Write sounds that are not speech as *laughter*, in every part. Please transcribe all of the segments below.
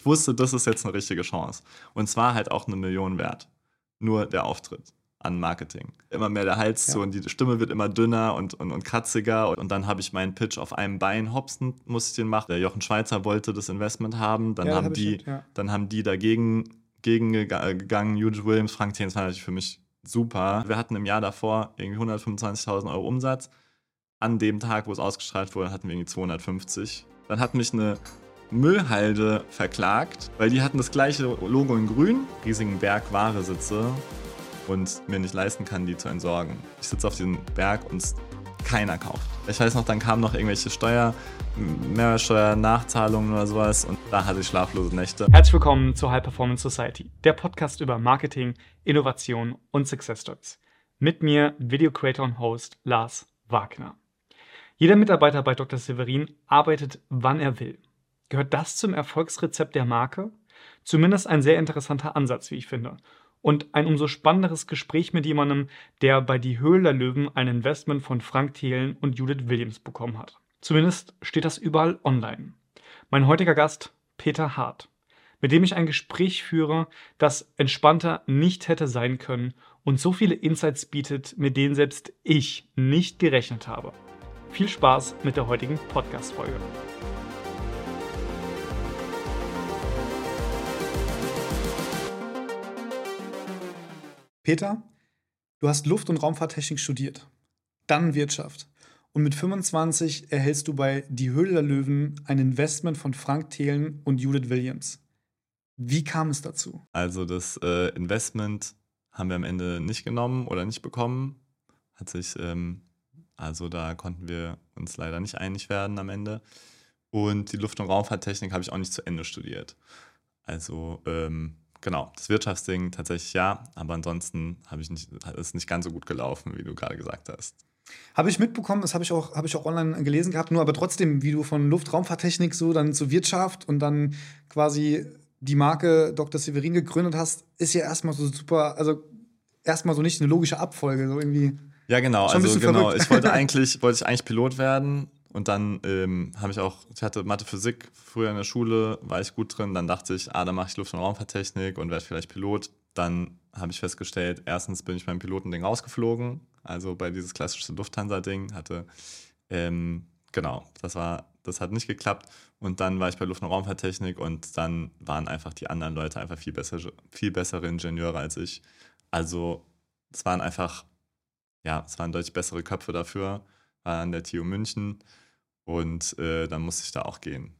Ich wusste, das ist jetzt eine richtige Chance. Und zwar halt auch eine Million wert. Nur der Auftritt an Marketing. Immer mehr der Hals ja. so und die Stimme wird immer dünner und, und, und kratziger. Und dann habe ich meinen Pitch auf einem Bein hopsen, musste ich den machen. Der Jochen Schweizer wollte das Investment haben. Dann, ja, haben, die, schon, ja. dann haben die dagegen gegen gegangen. Eugene Williams, Frank Thien, das war natürlich für mich super. Wir hatten im Jahr davor irgendwie 125.000 Euro Umsatz. An dem Tag, wo es ausgestrahlt wurde, hatten wir irgendwie 250. Dann hat mich eine Müllhalde verklagt, weil die hatten das gleiche Logo in grün, riesigen Berg Ware sitze und mir nicht leisten kann, die zu entsorgen. Ich sitze auf diesem Berg und keiner kauft. Ich weiß noch, dann kamen noch irgendwelche Steuer, Mehrwertsteuer, Nachzahlungen oder sowas und da hatte ich schlaflose Nächte. Herzlich willkommen zur High Performance Society, der Podcast über Marketing, Innovation und Success Stories. Mit mir Video Creator und Host Lars Wagner. Jeder Mitarbeiter bei Dr. Severin arbeitet, wann er will. Gehört das zum Erfolgsrezept der Marke? Zumindest ein sehr interessanter Ansatz, wie ich finde und ein umso spannenderes Gespräch mit jemandem, der bei Die Höhle der Löwen ein Investment von Frank Thelen und Judith Williams bekommen hat. Zumindest steht das überall online. Mein heutiger Gast, Peter Hart, mit dem ich ein Gespräch führe, das entspannter nicht hätte sein können und so viele Insights bietet, mit denen selbst ich nicht gerechnet habe. Viel Spaß mit der heutigen Podcast-Folge. Peter, du hast Luft- und Raumfahrttechnik studiert, dann Wirtschaft. Und mit 25 erhältst du bei Die Höhle der Löwen ein Investment von Frank Thelen und Judith Williams. Wie kam es dazu? Also das äh, Investment haben wir am Ende nicht genommen oder nicht bekommen. Hat sich, ähm, also da konnten wir uns leider nicht einig werden am Ende. Und die Luft- und Raumfahrttechnik habe ich auch nicht zu Ende studiert. Also ähm, genau, das Wirtschaftsding tatsächlich ja, aber ansonsten habe ich nicht, ist nicht ganz so gut gelaufen, wie du gerade gesagt hast. Habe ich mitbekommen, das habe ich, auch, hab ich auch online gelesen gehabt, nur aber trotzdem, wie du von Luftraumfahrttechnik so dann zur Wirtschaft und dann quasi die Marke Dr. Severin gegründet hast, ist ja erstmal so super, also erstmal so nicht eine logische Abfolge, so irgendwie. Ja, genau, also genau, verrückt. ich wollte *laughs* eigentlich, wollte ich eigentlich Pilot werden und dann ähm, habe ich auch, ich hatte Mathe, Physik früher in der Schule, war ich gut drin. Dann dachte ich, ah, dann mache ich Luft- und Raumfahrttechnik und werde vielleicht Pilot. Dann habe ich festgestellt, erstens bin ich beim Pilotending rausgeflogen, also bei dieses klassische Lufthansa-Ding hatte, ähm, genau, das war, das hat nicht geklappt. Und dann war ich bei Luft- und Raumfahrttechnik und dann waren einfach die anderen Leute einfach viel, besser, viel bessere Ingenieure als ich. Also es waren einfach, ja, es waren deutlich bessere Köpfe dafür, an der TU München. Und äh, dann musste ich da auch gehen.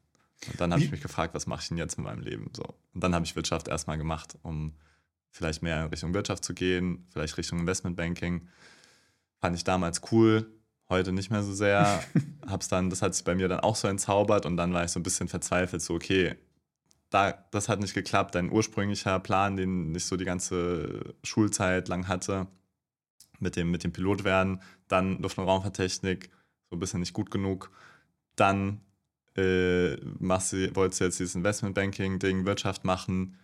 Und dann habe ich mich gefragt, was mache ich denn jetzt mit meinem Leben? So. Und dann habe ich Wirtschaft erstmal gemacht, um vielleicht mehr in Richtung Wirtschaft zu gehen, vielleicht Richtung Investmentbanking. Fand ich damals cool, heute nicht mehr so sehr. *laughs* Hab's dann, das hat sich bei mir dann auch so entzaubert und dann war ich so ein bisschen verzweifelt, so, okay, da, das hat nicht geklappt. Dein ursprünglicher Plan, den ich so die ganze Schulzeit lang hatte, mit dem, mit dem Pilot werden, dann Luft- und Raumfahrttechnik, so ein bisschen nicht gut genug dann äh, machst du, wolltest du jetzt dieses Investmentbanking-Ding, Wirtschaft machen.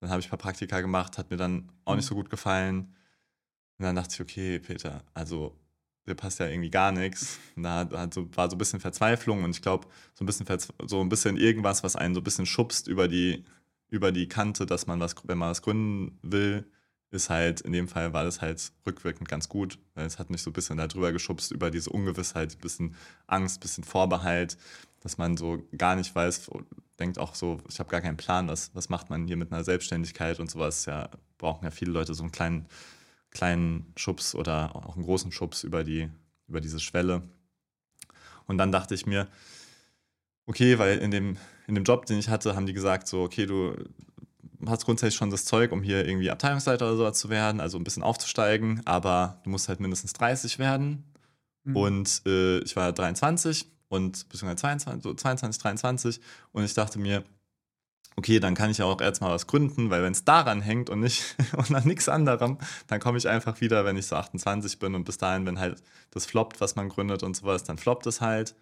Dann habe ich ein paar Praktika gemacht, hat mir dann auch nicht mhm. so gut gefallen. Und dann dachte ich, okay, Peter, also dir passt ja irgendwie gar nichts. Und da so, war so ein bisschen Verzweiflung und ich glaube, so ein bisschen so ein bisschen irgendwas, was einen so ein bisschen schubst über die, über die Kante, dass man was, wenn man was gründen will, ist halt, in dem Fall war das halt rückwirkend ganz gut, weil es hat mich so ein bisschen darüber geschubst, über diese Ungewissheit, ein bisschen Angst, ein bisschen Vorbehalt, dass man so gar nicht weiß, denkt auch so, ich habe gar keinen Plan, was, was macht man hier mit einer Selbstständigkeit und sowas. Ja, brauchen ja viele Leute so einen kleinen, kleinen Schubs oder auch einen großen Schubs über, die, über diese Schwelle. Und dann dachte ich mir, okay, weil in dem, in dem Job, den ich hatte, haben die gesagt, so, okay, du hast grundsätzlich schon das Zeug, um hier irgendwie Abteilungsleiter oder sowas zu werden, also ein bisschen aufzusteigen, aber du musst halt mindestens 30 werden. Mhm. Und äh, ich war 23 und beziehungsweise 22, so 22, 23 und ich dachte mir, okay, dann kann ich ja auch erst mal was gründen, weil wenn es daran hängt und nicht *laughs* und an nichts anderem, dann komme ich einfach wieder, wenn ich so 28 bin und bis dahin, wenn halt das floppt, was man gründet und sowas, dann floppt es halt.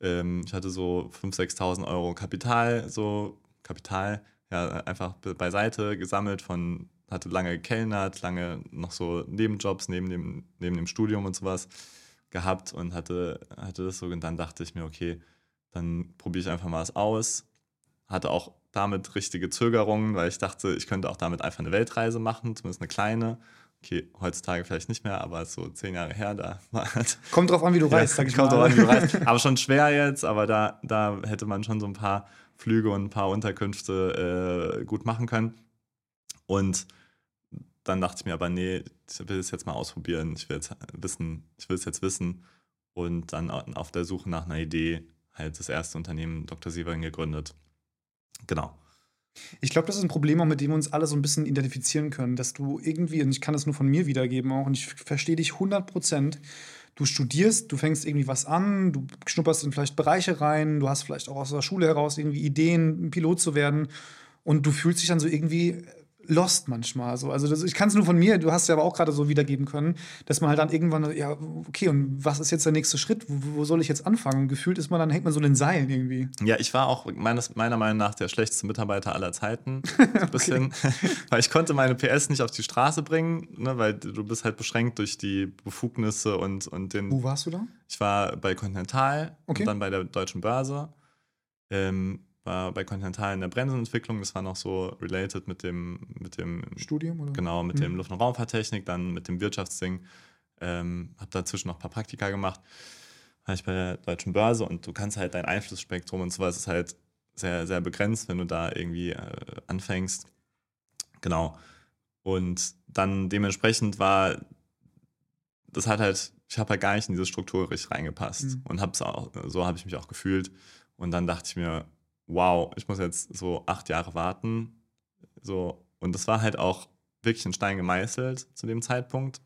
Ähm, ich hatte so 5.000, 6.000 Euro Kapital, so Kapital ja, einfach beiseite gesammelt von, hatte lange gekellnert, lange noch so Nebenjobs neben dem, neben dem Studium und sowas gehabt und hatte, hatte das so und dann dachte ich mir, okay, dann probiere ich einfach mal was aus. Hatte auch damit richtige Zögerungen, weil ich dachte, ich könnte auch damit einfach eine Weltreise machen, zumindest eine kleine. Okay, heutzutage vielleicht nicht mehr, aber so zehn Jahre her, da *laughs* war halt. Kommt drauf an, wie du reist, ja, sag ich kommt mal. Drauf an, wie du reist. Aber schon schwer jetzt, aber da, da hätte man schon so ein paar Flüge und ein paar Unterkünfte äh, gut machen können. Und dann dachte ich mir aber, nee, ich will es jetzt mal ausprobieren, ich will, jetzt wissen, ich will es jetzt wissen. Und dann auf der Suche nach einer Idee halt das erste Unternehmen Dr. Sievering gegründet. Genau. Ich glaube, das ist ein Problem, auch mit dem wir uns alle so ein bisschen identifizieren können, dass du irgendwie, und ich kann das nur von mir wiedergeben auch, und ich verstehe dich 100 Prozent, du studierst, du fängst irgendwie was an, du schnupperst in vielleicht Bereiche rein, du hast vielleicht auch aus der Schule heraus irgendwie Ideen, Pilot zu werden und du fühlst dich dann so irgendwie lost manchmal. So. Also das, ich kann es nur von mir, du hast ja aber auch gerade so wiedergeben können, dass man halt dann irgendwann, ja, okay, und was ist jetzt der nächste Schritt? Wo, wo soll ich jetzt anfangen? Und gefühlt ist man, dann hängt man so in den Seilen irgendwie. Ja, ich war auch meines, meiner Meinung nach der schlechteste Mitarbeiter aller Zeiten. *laughs* Ein bisschen. *laughs* weil ich konnte meine PS nicht auf die Straße bringen, ne, weil du bist halt beschränkt durch die Befugnisse und, und den. Wo warst du da? Ich war bei Continental okay. und dann bei der Deutschen Börse. Ähm, war bei Continental in der Bremsenentwicklung, das war noch so related mit dem, mit dem Studium, oder? Genau, mit mhm. dem Luft- und Raumfahrttechnik, dann mit dem Wirtschaftsding. Ähm, habe dazwischen noch ein paar Praktika gemacht. War ich bei der Deutschen Börse und du kannst halt dein Einflussspektrum und sowas ist halt sehr, sehr begrenzt, wenn du da irgendwie äh, anfängst. Genau. Und dann dementsprechend war, das hat halt, ich habe halt gar nicht in diese Struktur richtig reingepasst. Mhm. Und hab's auch, so habe ich mich auch gefühlt. Und dann dachte ich mir, wow, ich muss jetzt so acht Jahre warten. So, und das war halt auch wirklich ein Stein gemeißelt zu dem Zeitpunkt,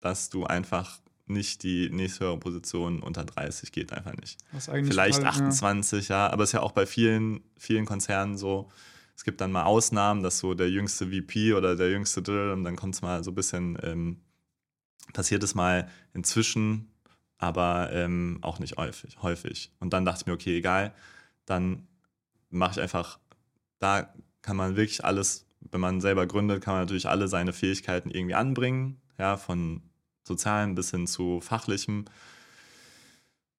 dass du einfach nicht die nächsthöhere Position unter 30 geht einfach nicht. Vielleicht total, 28, ja. ja, aber es ist ja auch bei vielen, vielen Konzernen so. Es gibt dann mal Ausnahmen, dass so der jüngste VP oder der jüngste Drill und dann kommt es mal so ein bisschen, ähm, passiert es mal inzwischen, aber ähm, auch nicht häufig, häufig. Und dann dachte ich mir, okay, egal, dann mache ich einfach, da kann man wirklich alles, wenn man selber gründet, kann man natürlich alle seine Fähigkeiten irgendwie anbringen, ja, von sozialen bis hin zu fachlichem.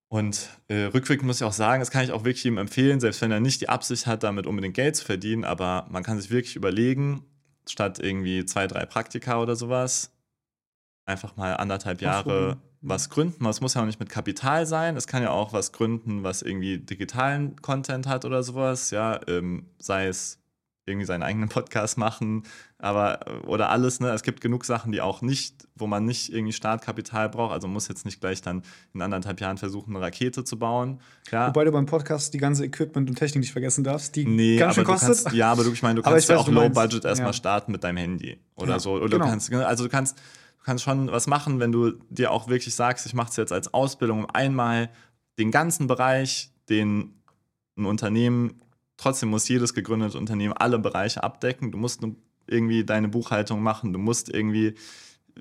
Und äh, rückwirkend muss ich auch sagen, das kann ich auch wirklich ihm empfehlen, selbst wenn er nicht die Absicht hat, damit unbedingt Geld zu verdienen, aber man kann sich wirklich überlegen, statt irgendwie zwei, drei Praktika oder sowas, einfach mal anderthalb Jahre was gründen. Es muss ja auch nicht mit Kapital sein. Es kann ja auch was gründen, was irgendwie digitalen Content hat oder sowas. Ja, ähm, sei es irgendwie seinen eigenen *laughs* Podcast machen, aber oder alles. Ne? Es gibt genug Sachen, die auch nicht, wo man nicht irgendwie Startkapital braucht. Also muss jetzt nicht gleich dann in anderthalb Jahren versuchen, eine Rakete zu bauen. Ja. Wobei du beim Podcast die ganze Equipment und Technik nicht vergessen darfst, die nee, ganz schön kostet. Kannst, ja, aber du, ich meine, du *laughs* kannst ja auch Low Budget erstmal ja. starten mit deinem Handy oder ja, so. Oder genau. du kannst, also du kannst kannst schon was machen, wenn du dir auch wirklich sagst, ich mache es jetzt als Ausbildung, um einmal den ganzen Bereich, den ein Unternehmen, trotzdem muss jedes gegründete Unternehmen alle Bereiche abdecken. Du musst irgendwie deine Buchhaltung machen, du musst irgendwie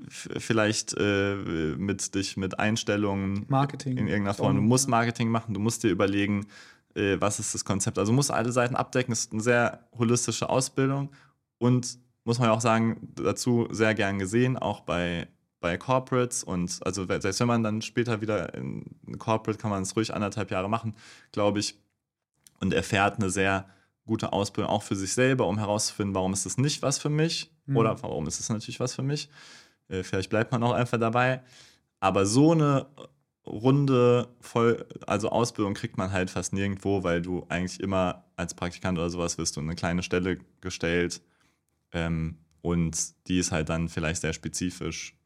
vielleicht äh, mit dich mit Einstellungen Marketing in irgendeiner Form. Du musst Marketing machen, du musst dir überlegen, äh, was ist das Konzept. Also du musst alle Seiten abdecken. Es ist eine sehr holistische Ausbildung und muss man ja auch sagen, dazu sehr gern gesehen, auch bei, bei Corporates. Und also selbst wenn man dann später wieder in Corporate kann man es ruhig anderthalb Jahre machen, glaube ich, und erfährt eine sehr gute Ausbildung auch für sich selber, um herauszufinden, warum ist das nicht was für mich mhm. oder warum ist es natürlich was für mich. Äh, vielleicht bleibt man auch einfach dabei. Aber so eine runde voll, also Ausbildung kriegt man halt fast nirgendwo, weil du eigentlich immer als Praktikant oder sowas wirst du in eine kleine Stelle gestellt ähm, und die ist halt dann vielleicht sehr spezifisch.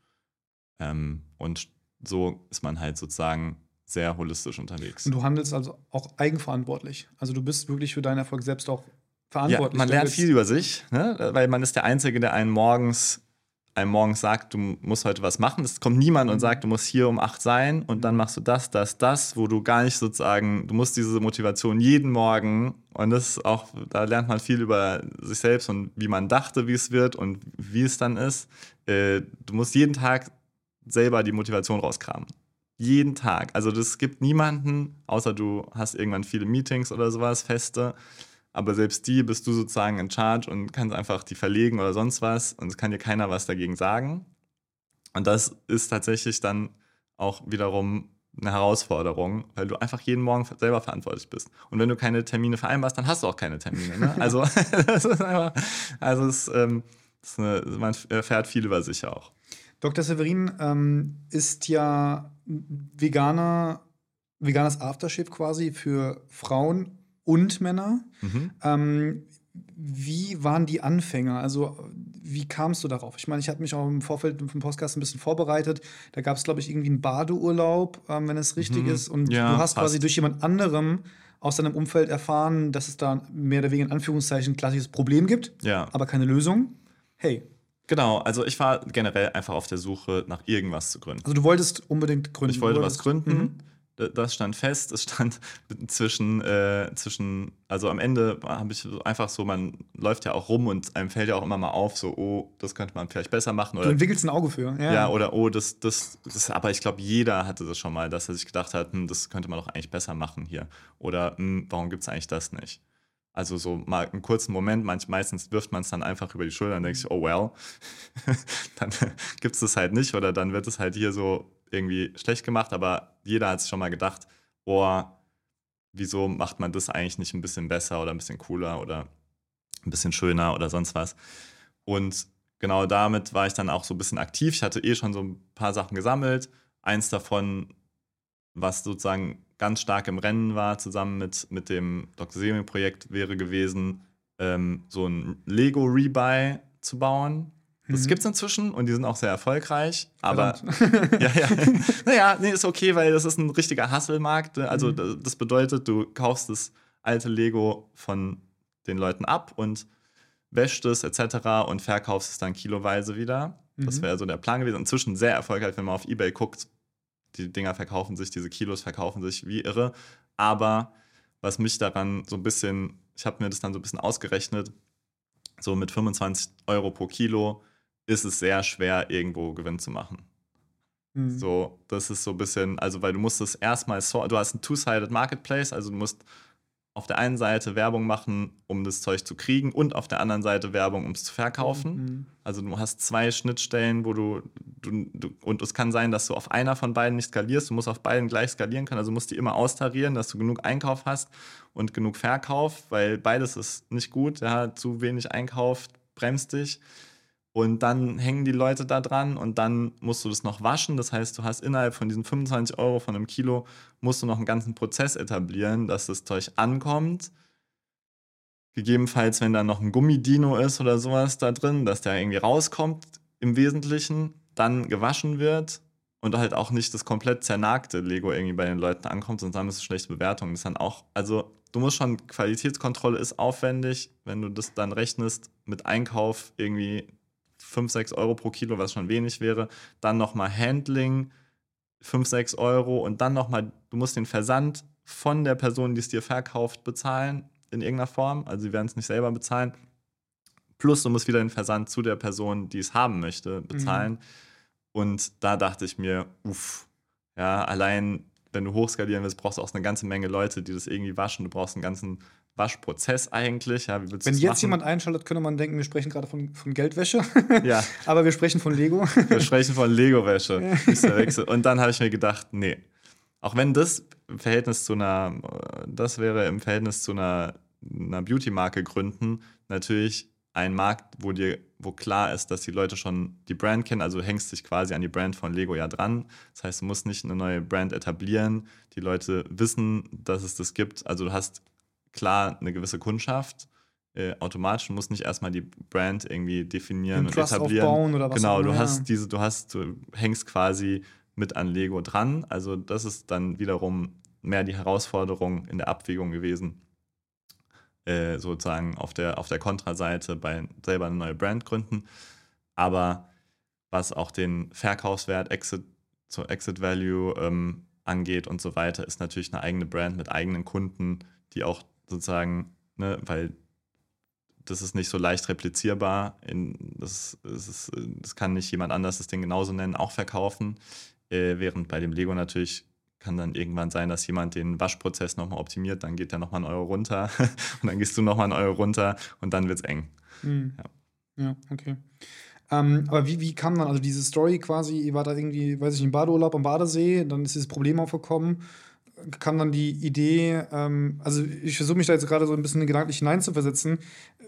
Ähm, und so ist man halt sozusagen sehr holistisch unterwegs. Und du handelst also auch eigenverantwortlich. Also du bist wirklich für deinen Erfolg selbst auch verantwortlich. Ja, man lernt viel über sich, ne? weil man ist der Einzige, der einen morgens einem morgens sagt, du musst heute was machen. Es kommt niemand und mhm. sagt, du musst hier um acht sein und dann machst du das, das, das, wo du gar nicht sozusagen, du musst diese Motivation jeden Morgen und das ist auch, da lernt man viel über sich selbst und wie man dachte, wie es wird und wie es dann ist. Äh, du musst jeden Tag selber die Motivation rauskramen. Jeden Tag. Also das gibt niemanden, außer du hast irgendwann viele Meetings oder sowas, feste, aber selbst die bist du sozusagen in Charge und kannst einfach die verlegen oder sonst was und es kann dir keiner was dagegen sagen. Und das ist tatsächlich dann auch wiederum eine Herausforderung, weil du einfach jeden Morgen selber verantwortlich bist. Und wenn du keine Termine vereinbarst, dann hast du auch keine Termine. Ne? *laughs* Also, *laughs* das ist einfach, also es, ähm, ist eine, man erfährt viel über sich auch. Dr. Severin ähm, ist ja Veganer, veganes Aftershave quasi für Frauen und Männer. Mhm. Ähm, wie waren die Anfänger? Also, wie kamst du darauf? Ich meine, ich habe mich auch im Vorfeld vom Podcast ein bisschen vorbereitet. Da gab es, glaube ich, irgendwie einen Badeurlaub, ähm, wenn es richtig mhm. ist. Und ja, du hast passt. quasi durch jemand anderem aus deinem Umfeld erfahren, dass es da mehr oder weniger in Anführungszeichen ein klassisches Problem gibt, ja. aber keine Lösung. Hey. Genau, also ich war generell einfach auf der Suche nach irgendwas zu gründen. Also du wolltest unbedingt gründen. Ich wollte was gründen. Mhm das stand fest. Es stand *laughs* zwischen, äh, zwischen also am Ende habe ich einfach so, man läuft ja auch rum und einem fällt ja auch immer mal auf, so, oh, das könnte man vielleicht besser machen. Oder, du entwickelst ein Auge für. Ja, ja oder oh, das, das, das, aber ich glaube, jeder hatte das schon mal, dass er sich gedacht hat, hm, das könnte man doch eigentlich besser machen hier. Oder hm, warum gibt es eigentlich das nicht? Also so mal einen kurzen Moment, manch, meistens wirft man es dann einfach über die Schulter und denkt sich, oh well, *laughs* dann gibt es das halt nicht oder dann wird es halt hier so irgendwie schlecht gemacht, aber jeder hat sich schon mal gedacht, oh, wieso macht man das eigentlich nicht ein bisschen besser oder ein bisschen cooler oder ein bisschen schöner oder sonst was. Und genau damit war ich dann auch so ein bisschen aktiv. Ich hatte eh schon so ein paar Sachen gesammelt. Eins davon, was sozusagen ganz stark im Rennen war, zusammen mit, mit dem Dr. Semi-Projekt, wäre gewesen, ähm, so ein Lego-Rebuy zu bauen. Das mhm. gibt es inzwischen und die sind auch sehr erfolgreich. Aber *laughs* ja, ja. *laughs* naja, nee, ist okay, weil das ist ein richtiger Hasselmarkt. Ne? Also mhm. das bedeutet, du kaufst das alte Lego von den Leuten ab und wäscht es etc. und verkaufst es dann kiloweise wieder. Das mhm. wäre so der Plan gewesen. Inzwischen sehr erfolgreich, wenn man auf Ebay guckt. Die Dinger verkaufen sich, diese Kilos verkaufen sich wie irre. Aber was mich daran so ein bisschen, ich habe mir das dann so ein bisschen ausgerechnet, so mit 25 Euro pro Kilo ist es sehr schwer, irgendwo Gewinn zu machen. Mhm. So, das ist so ein bisschen, also weil du musst es erstmal, so, du hast ein Two-Sided Marketplace, also du musst auf der einen Seite Werbung machen, um das Zeug zu kriegen und auf der anderen Seite Werbung, um es zu verkaufen. Mhm. Also du hast zwei Schnittstellen, wo du, du, du, und es kann sein, dass du auf einer von beiden nicht skalierst. Du musst auf beiden gleich skalieren können. Also musst die immer austarieren, dass du genug Einkauf hast und genug Verkauf, weil beides ist nicht gut. Ja, zu wenig Einkauf bremst dich. Und dann hängen die Leute da dran und dann musst du das noch waschen. Das heißt, du hast innerhalb von diesen 25 Euro von einem Kilo, musst du noch einen ganzen Prozess etablieren, dass das Zeug ankommt. Gegebenenfalls, wenn da noch ein Gummidino ist oder sowas da drin, dass der irgendwie rauskommt im Wesentlichen, dann gewaschen wird und halt auch nicht das komplett zernagte Lego irgendwie bei den Leuten ankommt, sonst haben es schlechte Bewertungen. Das ist dann auch, also du musst schon, Qualitätskontrolle ist aufwendig, wenn du das dann rechnest mit Einkauf irgendwie 5, 6 Euro pro Kilo, was schon wenig wäre. Dann nochmal Handling, 5, 6 Euro. Und dann nochmal, du musst den Versand von der Person, die es dir verkauft, bezahlen in irgendeiner Form. Also sie werden es nicht selber bezahlen. Plus du musst wieder den Versand zu der Person, die es haben möchte, bezahlen. Mhm. Und da dachte ich mir, uff, ja, allein wenn du hochskalieren willst, brauchst du auch eine ganze Menge Leute, die das irgendwie waschen. Du brauchst einen ganzen Waschprozess eigentlich. Ja, Wenn jetzt machen? jemand einschaltet, könnte man denken, wir sprechen gerade von, von Geldwäsche. *laughs* Ja. *laughs* Aber wir sprechen von Lego. *laughs* wir sprechen von Lego-Wäsche. Ja. Und dann habe ich mir gedacht, nee. Auch wenn das im Verhältnis zu einer, das wäre im Verhältnis zu einer, einer Beauty-Marke gründen, natürlich ein Markt, wo dir, wo klar ist, dass die Leute schon die Brand kennen, also du hängst dich quasi an die Brand von Lego ja dran. Das heißt, du musst nicht eine neue Brand etablieren. Die Leute wissen, dass es das gibt. Also du hast klar eine gewisse Kundschaft. Äh, automatisch, du musst nicht erstmal die Brand irgendwie definieren und, und etablieren. Aufbauen oder was genau, du ja. hast diese, du hast, du hängst quasi mit an Lego dran. Also das ist dann wiederum mehr die Herausforderung in der Abwägung gewesen, äh, sozusagen auf der, auf der Kontraseite bei selber eine neue Brand gründen. Aber was auch den Verkaufswert, Exit, so Exit Value ähm, angeht und so weiter, ist natürlich eine eigene Brand mit eigenen Kunden, die auch sozusagen, ne, weil das ist nicht so leicht replizierbar. In, das, das, ist, das kann nicht jemand anders das Ding genauso nennen, auch verkaufen. Äh, während bei dem Lego natürlich kann dann irgendwann sein, dass jemand den Waschprozess nochmal optimiert, dann geht der nochmal *laughs* einen Euro runter und dann gehst du nochmal einen Euro runter und dann wird es eng. Mhm. Ja. ja, okay. Ähm, aber wie, wie kam dann, also diese Story quasi, ihr wart da irgendwie, weiß ich nicht, im Badeurlaub am Badesee, dann ist dieses Problem aufgekommen, kam dann die Idee, ähm, also ich versuche mich da jetzt gerade so ein bisschen gedanklich hineinzuversetzen.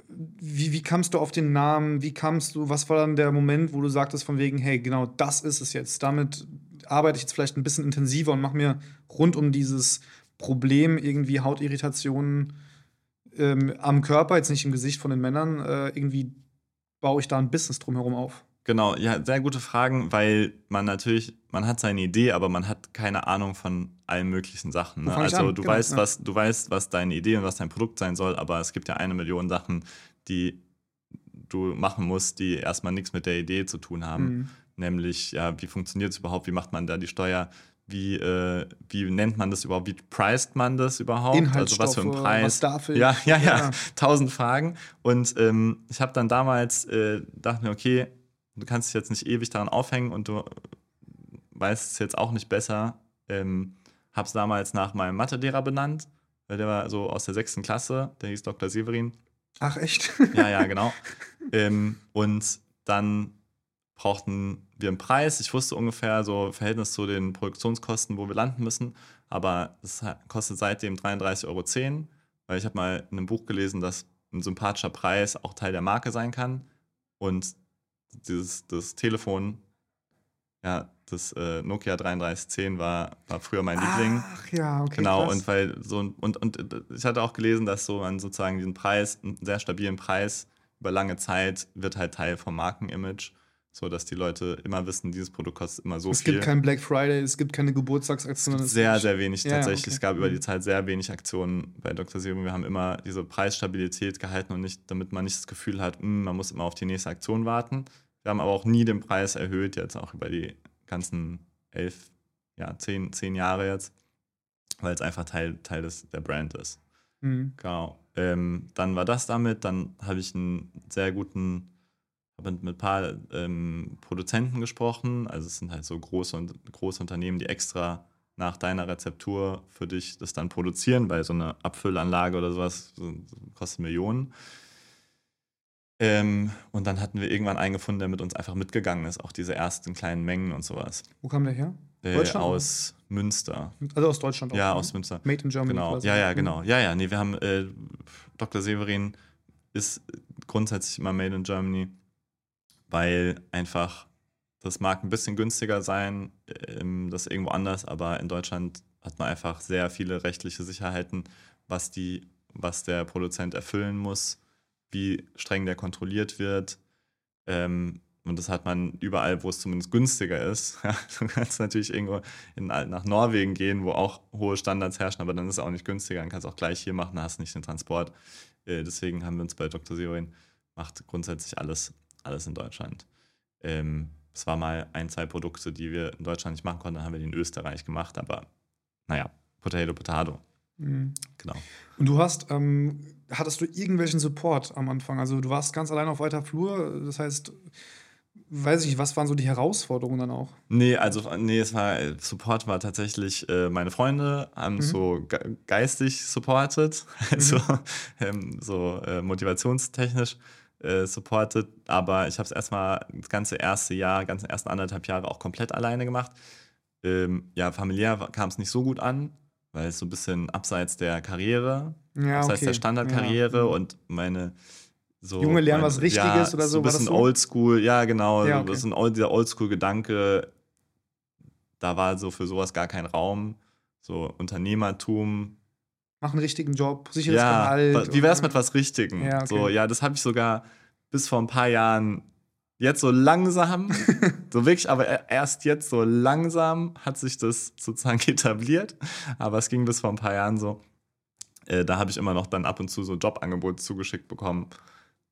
Wie, wie kamst du auf den Namen? Wie kamst du, was war dann der Moment, wo du sagtest von wegen, hey, genau das ist es jetzt. Damit arbeite ich jetzt vielleicht ein bisschen intensiver und mache mir rund um dieses Problem irgendwie Hautirritationen ähm, am Körper, jetzt nicht im Gesicht von den Männern, äh, irgendwie baue ich da ein Business drumherum auf? Genau, ja, sehr gute Fragen, weil man natürlich, man hat seine Idee, aber man hat keine Ahnung von allen möglichen Sachen. Ne? Also du genau, weißt, ja. was, du weißt, was deine Idee und was dein Produkt sein soll, aber es gibt ja eine Million Sachen, die du machen musst, die erstmal nichts mit der Idee zu tun haben. Mhm. Nämlich, ja, wie funktioniert es überhaupt, wie macht man da die Steuer, wie, äh, wie nennt man das überhaupt, wie preist man das überhaupt? Also was für ein Preis? Was darf ich? Ja, ja, ja, ja. tausend Fragen. Und ähm, ich habe dann damals, äh, dachte mir, okay, du kannst dich jetzt nicht ewig daran aufhängen und du weißt es jetzt auch nicht besser. Ähm, habe es damals nach meinem Mathelehrer benannt, weil der war so aus der sechsten Klasse, der hieß Dr. Severin. Ach echt? Ja, ja, *laughs* genau. ähm, und dann brauchten wir einen Preis. Ich wusste ungefähr so Verhältnis zu den Produktionskosten, wo wir landen müssen. Aber es kostet seitdem 33,10 Euro, weil ich habe mal in einem Buch gelesen, dass ein sympathischer Preis auch Teil der Marke sein kann. Und dieses, das Telefon, ja, das äh, Nokia 3310 war, war früher mein Liebling. Ach ja, okay. Genau, krass. und weil so und, und ich hatte auch gelesen, dass so man sozusagen diesen Preis, einen sehr stabilen Preis über lange Zeit wird halt Teil vom Markenimage so dass die Leute immer wissen, dieses Produkt kostet immer so es viel. Es gibt keinen Black Friday, es gibt keine Geburtstagsaktionen. Sehr, sehr wenig ja, tatsächlich. Okay. Es gab über die Zeit sehr wenig Aktionen bei Dr. Serum. Wir haben immer diese Preisstabilität gehalten und nicht, damit man nicht das Gefühl hat, hm, man muss immer auf die nächste Aktion warten. Wir haben aber auch nie den Preis erhöht, jetzt auch über die ganzen elf, ja, zehn, zehn Jahre jetzt, weil es einfach Teil, Teil des, der Brand ist. Mhm. Genau. Ähm, dann war das damit, dann habe ich einen sehr guten habe mit ein paar ähm, Produzenten gesprochen. Also es sind halt so große, große Unternehmen, die extra nach deiner Rezeptur für dich das dann produzieren, weil so eine Abfüllanlage oder sowas kostet Millionen. Ähm, und dann hatten wir irgendwann einen gefunden, der mit uns einfach mitgegangen ist, auch diese ersten kleinen Mengen und sowas. Wo kam der her? Äh, Deutschland? Aus? Münster. Also aus Deutschland auch? Ja, ne? aus Münster. Made in Germany. Genau. Ja, ja, genau. Ja, ja, nee, wir haben äh, Dr. Severin ist grundsätzlich immer Made in Germany weil einfach das mag ein bisschen günstiger sein, ähm, das irgendwo anders, aber in Deutschland hat man einfach sehr viele rechtliche Sicherheiten, was, die, was der Produzent erfüllen muss, wie streng der kontrolliert wird. Ähm, und das hat man überall, wo es zumindest günstiger ist. *laughs* du kannst natürlich irgendwo in, nach Norwegen gehen, wo auch hohe Standards herrschen, aber dann ist es auch nicht günstiger. Dann kannst du auch gleich hier machen, hast nicht den Transport. Äh, deswegen haben wir uns bei Dr. Seroin macht grundsätzlich alles alles in Deutschland. Ähm, es war mal ein, zwei Produkte, die wir in Deutschland nicht machen konnten, dann haben wir die in Österreich gemacht, aber naja, Potato, Potato. Mhm. Genau. Und du hast, ähm, hattest du irgendwelchen Support am Anfang? Also du warst ganz allein auf weiter Flur, das heißt, weiß ich nicht, was waren so die Herausforderungen dann auch? Nee, also nee, es war Support war tatsächlich, äh, meine Freunde haben mhm. so ge geistig supportet, *laughs* also mhm. ähm, so äh, motivationstechnisch äh, supportet, aber ich habe es erstmal das ganze erste Jahr, ganzen ersten anderthalb Jahre auch komplett alleine gemacht. Ähm, ja, familiär kam es nicht so gut an, weil es so ein bisschen abseits der Karriere, ja, abseits okay. der Standardkarriere ja. Mhm. und meine so. Junge lernen mein, was Richtiges ja, oder so. So ein bisschen so? Oldschool, ja, genau. Ja, okay. so ein, dieser Oldschool-Gedanke, da war so für sowas gar kein Raum. So Unternehmertum, mach einen richtigen Job, sicheres ja, Gehalt. Wie wäre es mit was Richtigen? Ja, okay. So, ja, das habe ich sogar bis vor ein paar Jahren jetzt so langsam, *laughs* so wirklich, aber erst jetzt so langsam hat sich das sozusagen *laughs* etabliert. Aber es ging bis vor ein paar Jahren so. Äh, da habe ich immer noch dann ab und zu so Jobangebote zugeschickt bekommen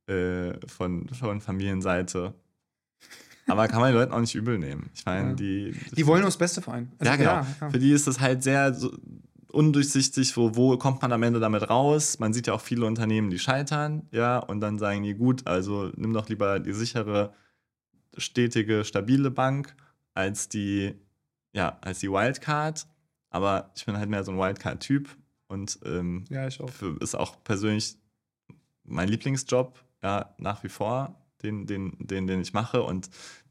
äh, von, von Familienseite. Aber kann man den Leuten auch nicht übel nehmen. Ich meine, ja. die. Die wollen nur das Beste für einen. Also, ja, genau. Ja, ja. Für die ist das halt sehr so, undurchsichtig, wo, wo kommt man am Ende damit raus? Man sieht ja auch viele Unternehmen, die scheitern, ja, und dann sagen die, gut, also nimm doch lieber die sichere, stetige, stabile Bank als die, ja, als die Wildcard. Aber ich bin halt mehr so ein Wildcard-Typ und ähm, ja, ich auch. ist auch persönlich mein Lieblingsjob, ja, nach wie vor, den, den, den, den ich mache und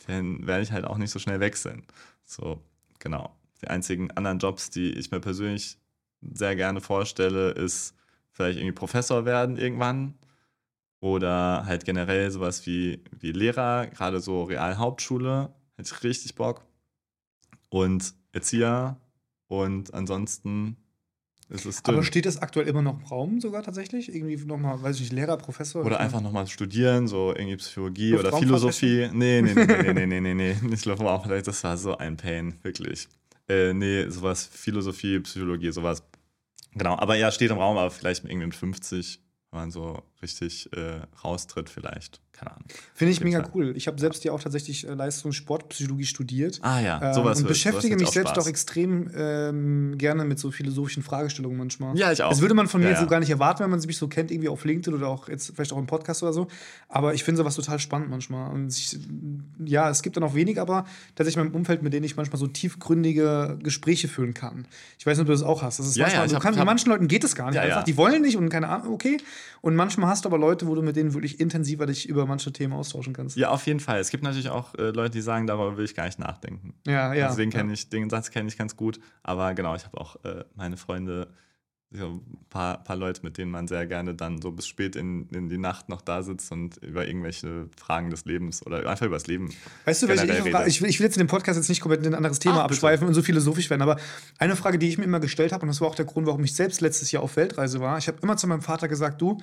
den werde ich halt auch nicht so schnell wechseln. So, genau. Die einzigen anderen Jobs, die ich mir persönlich sehr gerne vorstelle, ist vielleicht irgendwie Professor werden irgendwann oder halt generell sowas wie, wie Lehrer, gerade so Realhauptschule, hätte ich richtig Bock. Und Erzieher und ansonsten ist es dünn. Aber steht das aktuell immer noch im Raum sogar tatsächlich? Irgendwie nochmal, weiß ich nicht, Lehrer, Professor? Oder einfach nochmal studieren, so irgendwie Psychologie oder Philosophie. Nee, nee, nee, nee, nee, nee, nee, nee. Ich glaube auch, das war so ein Pain, wirklich. Äh, nee, sowas, Philosophie, Psychologie, sowas. Genau, aber ja, steht im Raum, aber vielleicht irgendwie mit 50 wenn man so richtig äh, raustritt vielleicht. Keine Ahnung. Finde ich mega Fall. cool. Ich habe selbst ja auch tatsächlich äh, Leistungssportpsychologie studiert. Ah ja, ähm, sowas. Und beschäftige mich auch selbst Spaß. auch extrem ähm, gerne mit so philosophischen Fragestellungen manchmal. Ja, ich auch. Das würde man von mir ja, so gar nicht erwarten, wenn man mich so kennt, irgendwie auf LinkedIn oder auch jetzt vielleicht auch im Podcast oder so. Aber ich finde sowas total spannend manchmal. Und ich, ja, es gibt dann auch wenig, aber tatsächlich in meinem Umfeld, mit denen ich manchmal so tiefgründige Gespräche führen kann. Ich weiß nicht, ob du das auch hast. Das ist ja, manchmal, ja, hab, kannst, hab, manchen Leuten geht es gar nicht. Ja, einfach, Die wollen nicht und keine Ahnung, okay. Und manchmal hast du aber Leute, wo du mit denen wirklich intensiver dich über manche Themen austauschen kannst. Ja, auf jeden Fall. Es gibt natürlich auch äh, Leute, die sagen, darüber will ich gar nicht nachdenken. Ja, ja. Deswegen kenne ja. ich den Satz kenne ich ganz gut. Aber genau, ich habe auch äh, meine Freunde, so ein paar, paar Leute, mit denen man sehr gerne dann so bis spät in, in die Nacht noch da sitzt und über irgendwelche Fragen des Lebens oder einfach über das Leben. Weißt du, welche ich, ich, will, ich will jetzt in dem Podcast jetzt nicht komplett in ein anderes Thema Ach, abschweifen und so philosophisch werden, aber eine Frage, die ich mir immer gestellt habe, und das war auch der Grund, warum ich selbst letztes Jahr auf Weltreise war, ich habe immer zu meinem Vater gesagt, du,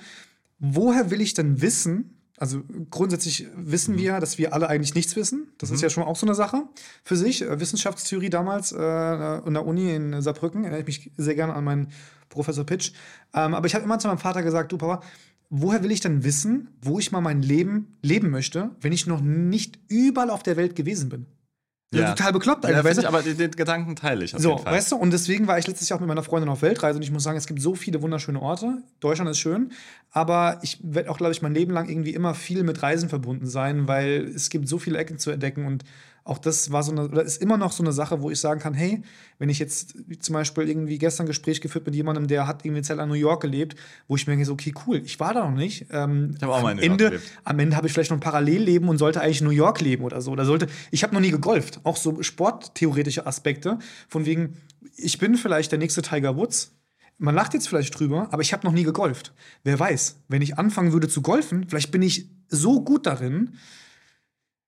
woher will ich denn wissen, also grundsätzlich wissen mhm. wir, dass wir alle eigentlich nichts wissen. Das mhm. ist ja schon auch so eine Sache für sich. Äh, Wissenschaftstheorie damals äh, an der Uni in Saarbrücken, erinnere ich mich sehr gerne an meinen Professor Pitch. Ähm, aber ich habe immer zu meinem Vater gesagt, du Papa, woher will ich denn wissen, wo ich mal mein Leben leben möchte, wenn ich noch nicht überall auf der Welt gewesen bin? Ja. Total bekloppt. Ja, weißt du? aber den, den, Gedanken teile ich. Auf so, jeden Fall. weißt du, und deswegen war ich letztes Jahr auch mit meiner Freundin auf Weltreise und ich muss sagen, es gibt so viele wunderschöne Orte. Deutschland ist schön, aber ich werde auch, glaube ich, mein Leben lang irgendwie immer viel mit Reisen verbunden sein, weil es gibt so viele Ecken zu entdecken und auch das war so eine, oder ist immer noch so eine Sache, wo ich sagen kann, hey, wenn ich jetzt zum Beispiel irgendwie gestern ein Gespräch geführt mit jemandem, der hat irgendwie Zell an New York gelebt, wo ich mir denke, so, okay, cool, ich war da noch nicht. Ähm, ich habe auch mal in New Ende, York gelebt. Am Ende habe ich vielleicht noch ein Parallelleben und sollte eigentlich in New York leben oder so. Oder sollte, ich habe noch nie gegolft. Auch so sporttheoretische Aspekte. Von wegen, ich bin vielleicht der nächste Tiger Woods. Man lacht jetzt vielleicht drüber, aber ich habe noch nie gegolft. Wer weiß, wenn ich anfangen würde zu golfen, vielleicht bin ich so gut darin,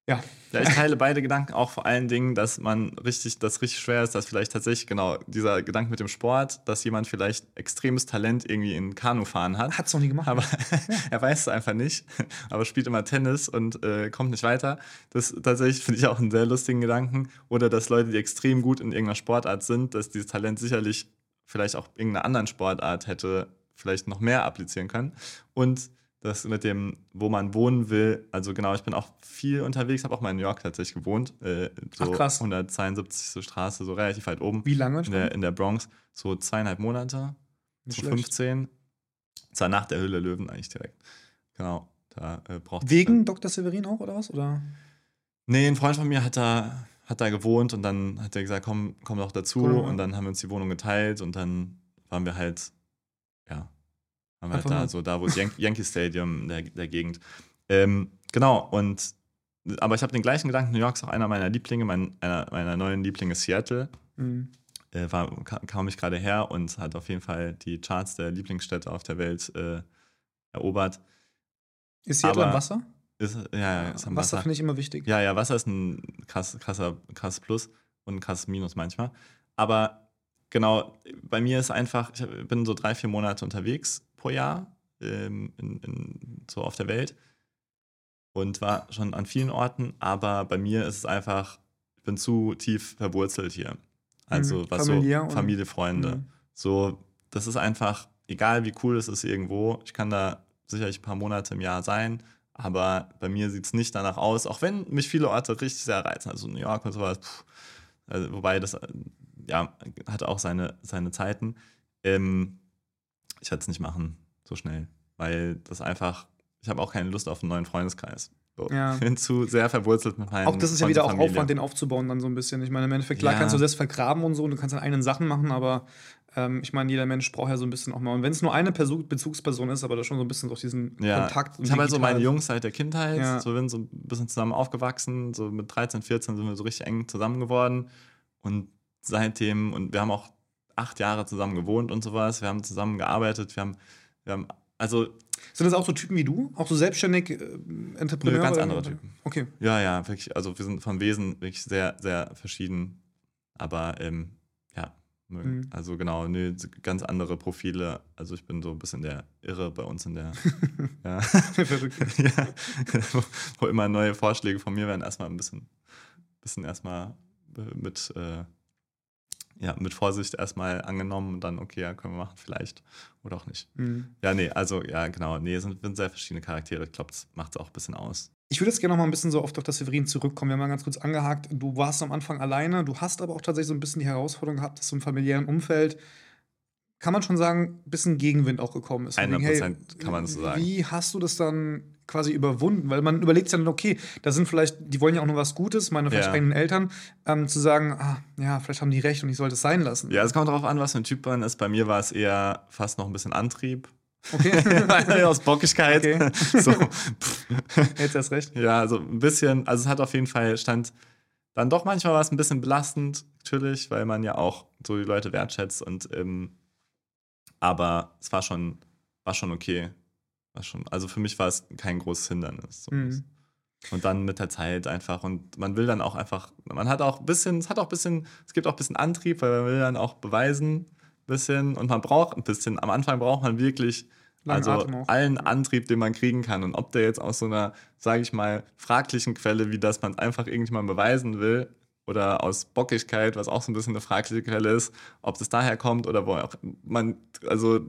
ja. ja. Ich teile beide Gedanken auch vor allen Dingen, dass man richtig, das richtig schwer ist, dass vielleicht tatsächlich genau dieser Gedanke mit dem Sport, dass jemand vielleicht extremes Talent irgendwie in Kanufahren hat. Hat es noch nie gemacht. Aber *laughs* er weiß es einfach nicht, aber spielt immer Tennis und äh, kommt nicht weiter. Das tatsächlich finde ich auch einen sehr lustigen Gedanken. Oder dass Leute, die extrem gut in irgendeiner Sportart sind, dass dieses Talent sicherlich vielleicht auch irgendeiner anderen Sportart hätte vielleicht noch mehr applizieren können. Und das mit dem, wo man wohnen will. Also genau, ich bin auch viel unterwegs, habe auch mal in New York tatsächlich gewohnt. Äh, so Ach, krass. 172. Straße, so relativ weit oben. Wie lange? In der, in der Bronx. So zweieinhalb Monate. Nicht zu 15. Zwar nach der Höhle Löwen eigentlich direkt. Genau. Da äh, braucht Wegen Dr. Severin auch oder was? Oder? Nee, ein Freund von mir hat da, hat da gewohnt und dann hat er gesagt, komm, komm doch dazu. Cool. Und dann haben wir uns die Wohnung geteilt und dann waren wir halt, ja, haben wir halt da, so da, wo das Yankee Stadium der, der Gegend. Ähm, genau, und aber ich habe den gleichen Gedanken. New York ist auch einer meiner Lieblinge. Mein, einer meiner neuen Lieblinge ist Seattle. Mhm. Äh, war, kam ich gerade her und hat auf jeden Fall die Charts der Lieblingsstädte auf der Welt äh, erobert. Ist Seattle aber, am Wasser? Ist, ja, ja, ist am Wasser. Wasser finde ich immer wichtig. Ja, ja, Wasser ist ein krass, krasser, krasses Plus und ein krasses Minus manchmal. Aber genau, bei mir ist einfach, ich bin so drei, vier Monate unterwegs pro Jahr ähm, in, in, so auf der Welt und war schon an vielen Orten, aber bei mir ist es einfach, ich bin zu tief verwurzelt hier. Also mhm, was Familie so Familie, Freunde. Mhm. So, das ist einfach, egal wie cool es ist irgendwo, ich kann da sicherlich ein paar Monate im Jahr sein, aber bei mir sieht es nicht danach aus, auch wenn mich viele Orte richtig sehr reizen, also New York und sowas, pff, also, wobei das ja hat auch seine, seine Zeiten. Ähm, ich werde es nicht machen, so schnell. Weil das einfach, ich habe auch keine Lust auf einen neuen Freundeskreis. So. Ja. Ich bin zu sehr verwurzelt mit meinen Auch das ist ja wieder auch Aufwand, den aufzubauen dann so ein bisschen. Ich meine, im Endeffekt, klar ja. kannst du das vergraben und so und du kannst dann einen Sachen machen, aber Ähm, ich meine, jeder Mensch braucht ja so ein bisschen auch mal, und wenn es nur eine Person, Bezugsperson ist, aber da schon so ein bisschen durch diesen ja. Kontakt. Ich habe halt so meine Jungs seit der Kindheit, ja. so wir sind so ein bisschen zusammen aufgewachsen, so mit 13, 14 sind wir so richtig eng zusammen geworden und seitdem, und wir haben auch acht Jahre zusammen gewohnt und sowas, wir haben zusammen gearbeitet, wir haben, wir haben also sind das auch so Typen wie du? Auch so selbstständig äh, Entrepreneur? Nö, ganz andere Typen. Okay. Ja, ja, wirklich. Also wir sind vom Wesen wirklich sehr, sehr verschieden. Aber ähm, ja, mhm. also genau, nö, ganz andere Profile. Also ich bin so ein bisschen der Irre bei uns in der. *laughs* ja. *laughs* ja. *laughs* Wo immer neue Vorschläge von mir werden erstmal ein bisschen, bisschen erstmal mit. Äh, ja, mit Vorsicht erstmal angenommen und dann, okay, ja, können wir machen, vielleicht oder auch nicht. Mhm. Ja, nee, also ja, genau, nee, es sind, sind sehr verschiedene Charaktere. Ich glaube, das macht es auch ein bisschen aus. Ich würde jetzt gerne noch mal ein bisschen so oft auf das Severin zurückkommen. Wir haben mal ganz kurz angehakt, du warst am Anfang alleine, du hast aber auch tatsächlich so ein bisschen die Herausforderung gehabt, dass so im familiären Umfeld kann man schon sagen, ein bisschen Gegenwind auch gekommen ist. 100% hey, kann man so sagen. Wie hast du das dann quasi überwunden? Weil man überlegt sich dann, okay, da sind vielleicht, die wollen ja auch nur was Gutes, meine vielleicht ja. eigenen Eltern, ähm, zu sagen, ah, ja, vielleicht haben die recht und ich sollte es sein lassen. Ja, es kommt darauf an, was für ein Typ man ist. Bei mir war es eher fast noch ein bisschen Antrieb. Okay. *laughs* Aus Bockigkeit. Okay. *laughs* so. Jetzt erst recht. Ja, so ein bisschen, also es hat auf jeden Fall stand dann doch manchmal war es ein bisschen belastend, natürlich, weil man ja auch so die Leute wertschätzt und ähm, aber es war schon, war schon okay. War schon, also für mich war es kein großes Hindernis. Mhm. Und dann mit der Zeit einfach. Und man will dann auch einfach, man hat auch ein bisschen, es hat auch ein bisschen, es gibt auch ein bisschen Antrieb, weil man will dann auch beweisen, ein bisschen. Und man braucht ein bisschen, am Anfang braucht man wirklich Lange also allen Antrieb, den man kriegen kann. Und ob der jetzt aus so einer, sage ich mal, fraglichen Quelle, wie dass man es einfach irgendjemand beweisen will, oder aus Bockigkeit, was auch so ein bisschen eine fragliche Quelle ist, ob das daher kommt oder wo auch man, also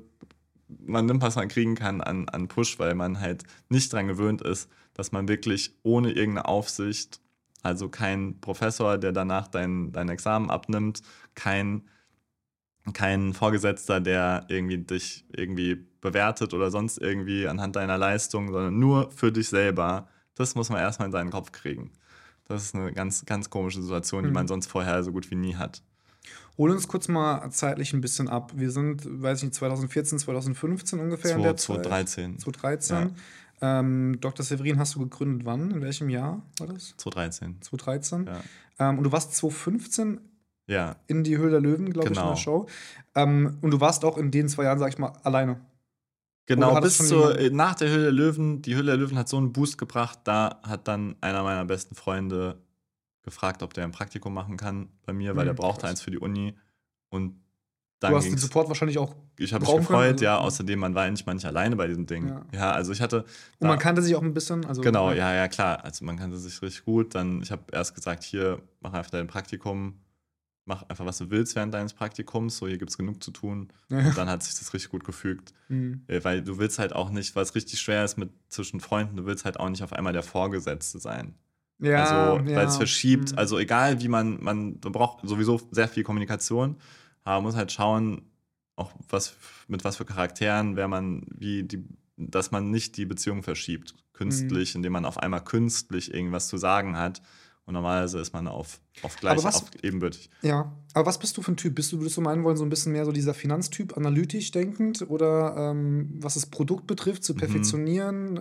man nimmt, was man kriegen kann an, an Push, weil man halt nicht daran gewöhnt ist, dass man wirklich ohne irgendeine Aufsicht, also kein Professor, der danach dein, dein Examen abnimmt, kein, kein Vorgesetzter, der irgendwie dich irgendwie bewertet oder sonst irgendwie anhand deiner Leistung, sondern nur für dich selber. Das muss man erstmal in seinen Kopf kriegen. Das ist eine ganz, ganz komische Situation, die mhm. man sonst vorher so gut wie nie hat. Hol uns kurz mal zeitlich ein bisschen ab. Wir sind, weiß ich nicht, 2014, 2015 ungefähr 2, in der 2013. 2013. Ja. Ähm, Dr. Severin hast du gegründet wann? In welchem Jahr war das? 2013. 2013. Ja. Ähm, und du warst 2015 ja. in die Höhle der Löwen, glaube genau. ich, in der genau. Show. Ähm, und du warst auch in den zwei Jahren, sag ich mal, alleine. Genau, bis zur, nach der Höhle der Löwen, die Höhle der Löwen hat so einen Boost gebracht, da hat dann einer meiner besten Freunde gefragt, ob der ein Praktikum machen kann bei mir, weil mhm, der brauchte krass. eins für die Uni. Und dann du hast den Support wahrscheinlich auch. Ich habe mich gefreut, also, ja. Außerdem, man war mal nicht alleine bei diesem Ding. Ja, ja also ich hatte. Und man kannte sich auch ein bisschen. Also, genau, ja, ja, klar. Also man kannte sich richtig gut. Dann, ich habe erst gesagt, hier, mach einfach dein Praktikum mach einfach, was du willst während deines Praktikums, so hier gibt es genug zu tun. Ja. Und dann hat sich das richtig gut gefügt. Mhm. Äh, weil du willst halt auch nicht, weil es richtig schwer ist mit zwischen Freunden, du willst halt auch nicht auf einmal der Vorgesetzte sein. Ja, also, ja. weil es verschiebt, mhm. also egal wie man, man, man braucht sowieso sehr viel Kommunikation, aber man muss halt schauen, auch was, mit was für Charakteren, wer man, wie die, dass man nicht die Beziehung verschiebt, künstlich, mhm. indem man auf einmal künstlich irgendwas zu sagen hat und normalerweise ist man auf, auf gleich, was, auf ebenbürtig. Ja, aber was bist du für ein Typ? Bist du, würdest du meinen wollen, so ein bisschen mehr so dieser Finanztyp, analytisch denkend? Oder ähm, was das Produkt betrifft, zu mhm. perfektionieren?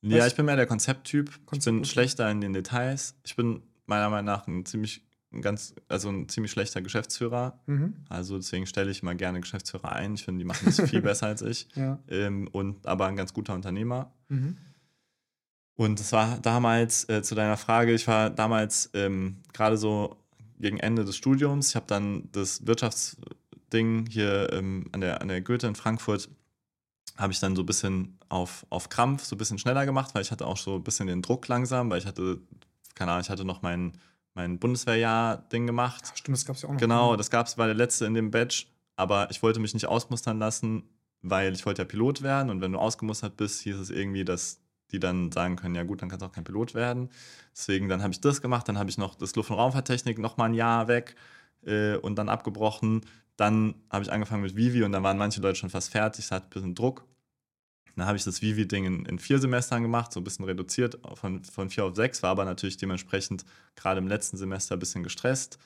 Mhm. ja, ich bin mehr der Konzepttyp. Konzept ich bin schlechter in den Details. Ich bin meiner Meinung nach ein ziemlich ein ganz, also ein ziemlich schlechter Geschäftsführer. Mhm. Also deswegen stelle ich mal gerne Geschäftsführer ein. Ich finde, die machen das *laughs* viel besser als ich. Ja. Ähm, und aber ein ganz guter Unternehmer. Mhm. Und es war damals, äh, zu deiner Frage, ich war damals ähm, gerade so gegen Ende des Studiums. Ich habe dann das Wirtschaftsding hier ähm, an, der, an der Goethe in Frankfurt, habe ich dann so ein bisschen auf, auf Krampf, so ein bisschen schneller gemacht, weil ich hatte auch so ein bisschen den Druck langsam, weil ich hatte, keine Ahnung, ich hatte noch mein, mein Bundeswehrjahr-Ding gemacht. Ach, stimmt, das gab es ja auch noch. Genau, das gab es, war der letzte in dem Badge, aber ich wollte mich nicht ausmustern lassen, weil ich wollte ja Pilot werden und wenn du ausgemustert bist, hieß es irgendwie, dass die dann sagen können, ja gut, dann kannst du auch kein Pilot werden. Deswegen, dann habe ich das gemacht, dann habe ich noch das Luft- und Raumfahrttechnik noch mal ein Jahr weg äh, und dann abgebrochen. Dann habe ich angefangen mit Vivi und dann waren manche Leute schon fast fertig, es hat ein bisschen Druck. Dann habe ich das Vivi-Ding in, in, vier Semestern gemacht, so ein bisschen reduziert von, von vier auf sechs, war aber natürlich dementsprechend gerade im letzten Semester ein bisschen gestresst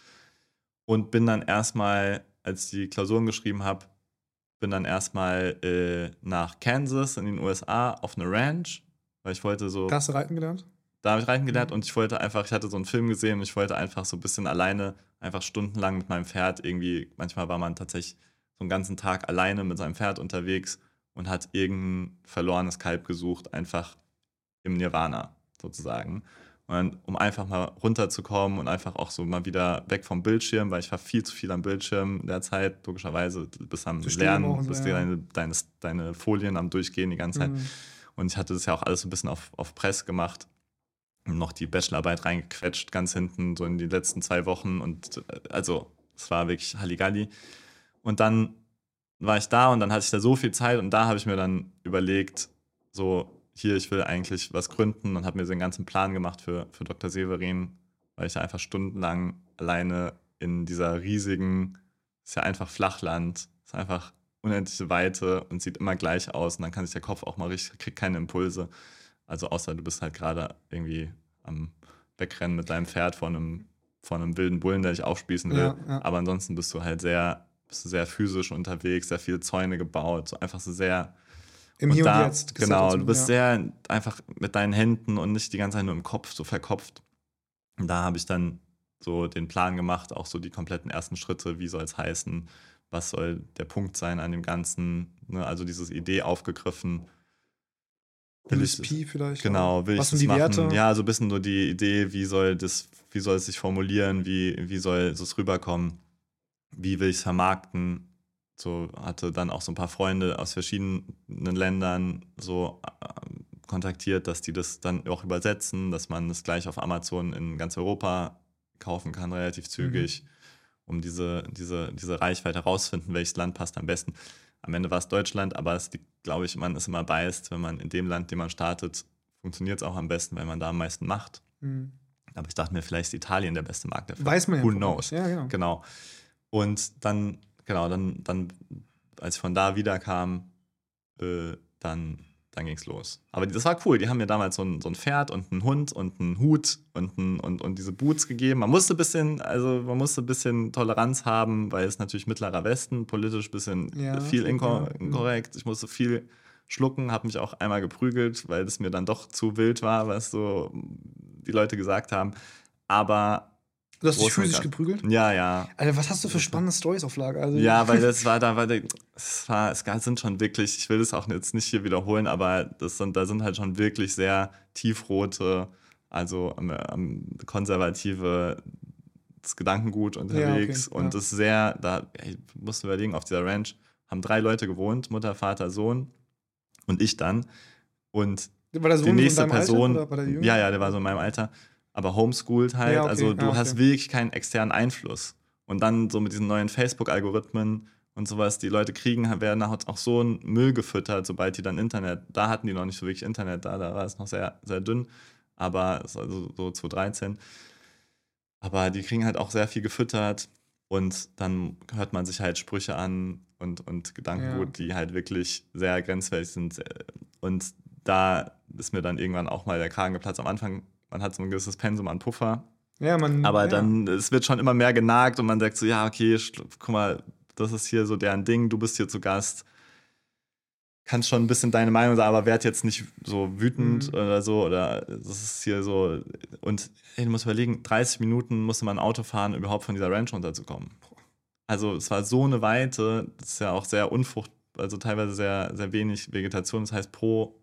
und bin dann erstmal als ich die Klausuren geschrieben habe, bin dann erstmal äh, nach Kansas in den USA auf eine Ranch, weil ich wollte so. Da hast du reiten gelernt? Da habe ich reiten gelernt und ich wollte einfach, ich hatte so einen Film gesehen und ich wollte einfach so ein bisschen alleine, einfach stundenlang mit meinem Pferd irgendwie, manchmal war man tatsächlich so einen ganzen Tag alleine mit seinem Pferd unterwegs und hat irgendein verlorenes Kalb gesucht, einfach im Nirvana sozusagen. Und um einfach mal runterzukommen und einfach auch so mal wieder weg vom Bildschirm, weil ich war viel zu viel am Bildschirm derzeit, logischerweise, du bist am Lernen, bist dir deine, deine, deine Folien am Durchgehen die ganze Zeit. Mhm. Und ich hatte das ja auch alles so ein bisschen auf, auf Press gemacht noch die Bachelorarbeit reingequetscht, ganz hinten, so in die letzten zwei Wochen. Und äh, also, es war wirklich Halligalli. Und dann war ich da und dann hatte ich da so viel Zeit und da habe ich mir dann überlegt, so, hier, ich will eigentlich was gründen und habe mir so einen ganzen Plan gemacht für, für Dr. Severin, weil ich einfach stundenlang alleine in dieser riesigen, ist ja einfach Flachland, ist einfach unendliche Weite und sieht immer gleich aus und dann kann sich der Kopf auch mal richtig, kriegt keine Impulse. Also außer du bist halt gerade irgendwie am Wegrennen mit deinem Pferd vor einem, vor einem wilden Bullen, der dich aufspießen will. Ja, ja. Aber ansonsten bist du halt sehr, bist du sehr physisch unterwegs, sehr viele Zäune gebaut, so einfach so sehr im Hier und, da, und Jetzt. Genau, du bist ja. sehr einfach mit deinen Händen und nicht die ganze Zeit nur im Kopf, so verkopft. Und da habe ich dann so den Plan gemacht, auch so die kompletten ersten Schritte, wie soll es heißen, was soll der Punkt sein an dem Ganzen, ne? also diese Idee aufgegriffen LSP vielleicht. Genau, will Was ich das machen. Werte? Ja, so ein bisschen nur die Idee, wie soll das, wie soll es sich formulieren, wie, wie soll es rüberkommen, wie will ich es vermarkten. So hatte dann auch so ein paar Freunde aus verschiedenen Ländern so äh, kontaktiert, dass die das dann auch übersetzen, dass man es gleich auf Amazon in ganz Europa kaufen kann, relativ zügig, mhm. Um diese, diese, diese Reichweite herauszufinden, welches Land passt am besten. Am Ende war es Deutschland, aber es glaube ich, man ist immer biased, wenn man in dem Land, in dem man startet, funktioniert es auch am besten, weil man da am meisten macht. Mhm. Aber ich dachte mir, vielleicht ist Italien der beste Markt dafür. Weiß man ja. Who knows? Ja, genau. genau. Und dann, genau, dann, dann, als ich von da wiederkam, äh, dann dann ging es los. Aber das war cool. Die haben mir damals so ein, so ein Pferd und einen Hund und einen Hut und, ein, und, und diese Boots gegeben. Man musste ein bisschen, also man musste ein bisschen Toleranz haben, weil es natürlich mittlerer Westen, politisch ein bisschen ja, viel inkorrekt. Ich musste viel schlucken, habe mich auch einmal geprügelt, weil es mir dann doch zu wild war, was so die Leute gesagt haben. Aber Du hast dich physisch geprügelt? Ja, ja. Alter, was hast du für spannende Stories auf Lager? Also ja, *laughs* weil das war da, weil es war, es sind schon wirklich, ich will das auch jetzt nicht hier wiederholen, aber das sind, da sind halt schon wirklich sehr tiefrote, also ähm, ähm, konservative das Gedankengut unterwegs ja, okay, und ja. das sehr, da ich musste überlegen, auf dieser Ranch haben drei Leute gewohnt, Mutter, Vater, Sohn und ich dann. Und die nächste Person, ja, ja, der war so in meinem Alter aber homeschooled halt. Ja, okay. Also du ja, okay. hast wirklich keinen externen Einfluss. Und dann so mit diesen neuen Facebook-Algorithmen und sowas, die Leute kriegen, werden auch so einen Müll gefüttert, sobald die dann Internet, da hatten die noch nicht so wirklich Internet, da, da war es noch sehr, sehr dünn, aber also so 2013. Aber die kriegen halt auch sehr viel gefüttert und dann hört man sich halt Sprüche an und, und Gedankengut, ja. die halt wirklich sehr grenzwertig sind. Und da ist mir dann irgendwann auch mal der Kragen geplatzt. Am Anfang man hat so ein gewisses Pensum an Puffer. Ja, man. Aber ja. dann, es wird schon immer mehr genagt und man sagt so, ja, okay, guck mal, das ist hier so deren Ding, du bist hier zu Gast. Kannst schon ein bisschen deine Meinung sagen, aber werd jetzt nicht so wütend mhm. oder so. Oder das ist hier so. Und hey, du musst überlegen, 30 Minuten musste man Auto fahren, überhaupt von dieser Ranch runterzukommen. Also es war so eine Weite, das ist ja auch sehr unfrucht, also teilweise sehr, sehr wenig Vegetation. Das heißt, pro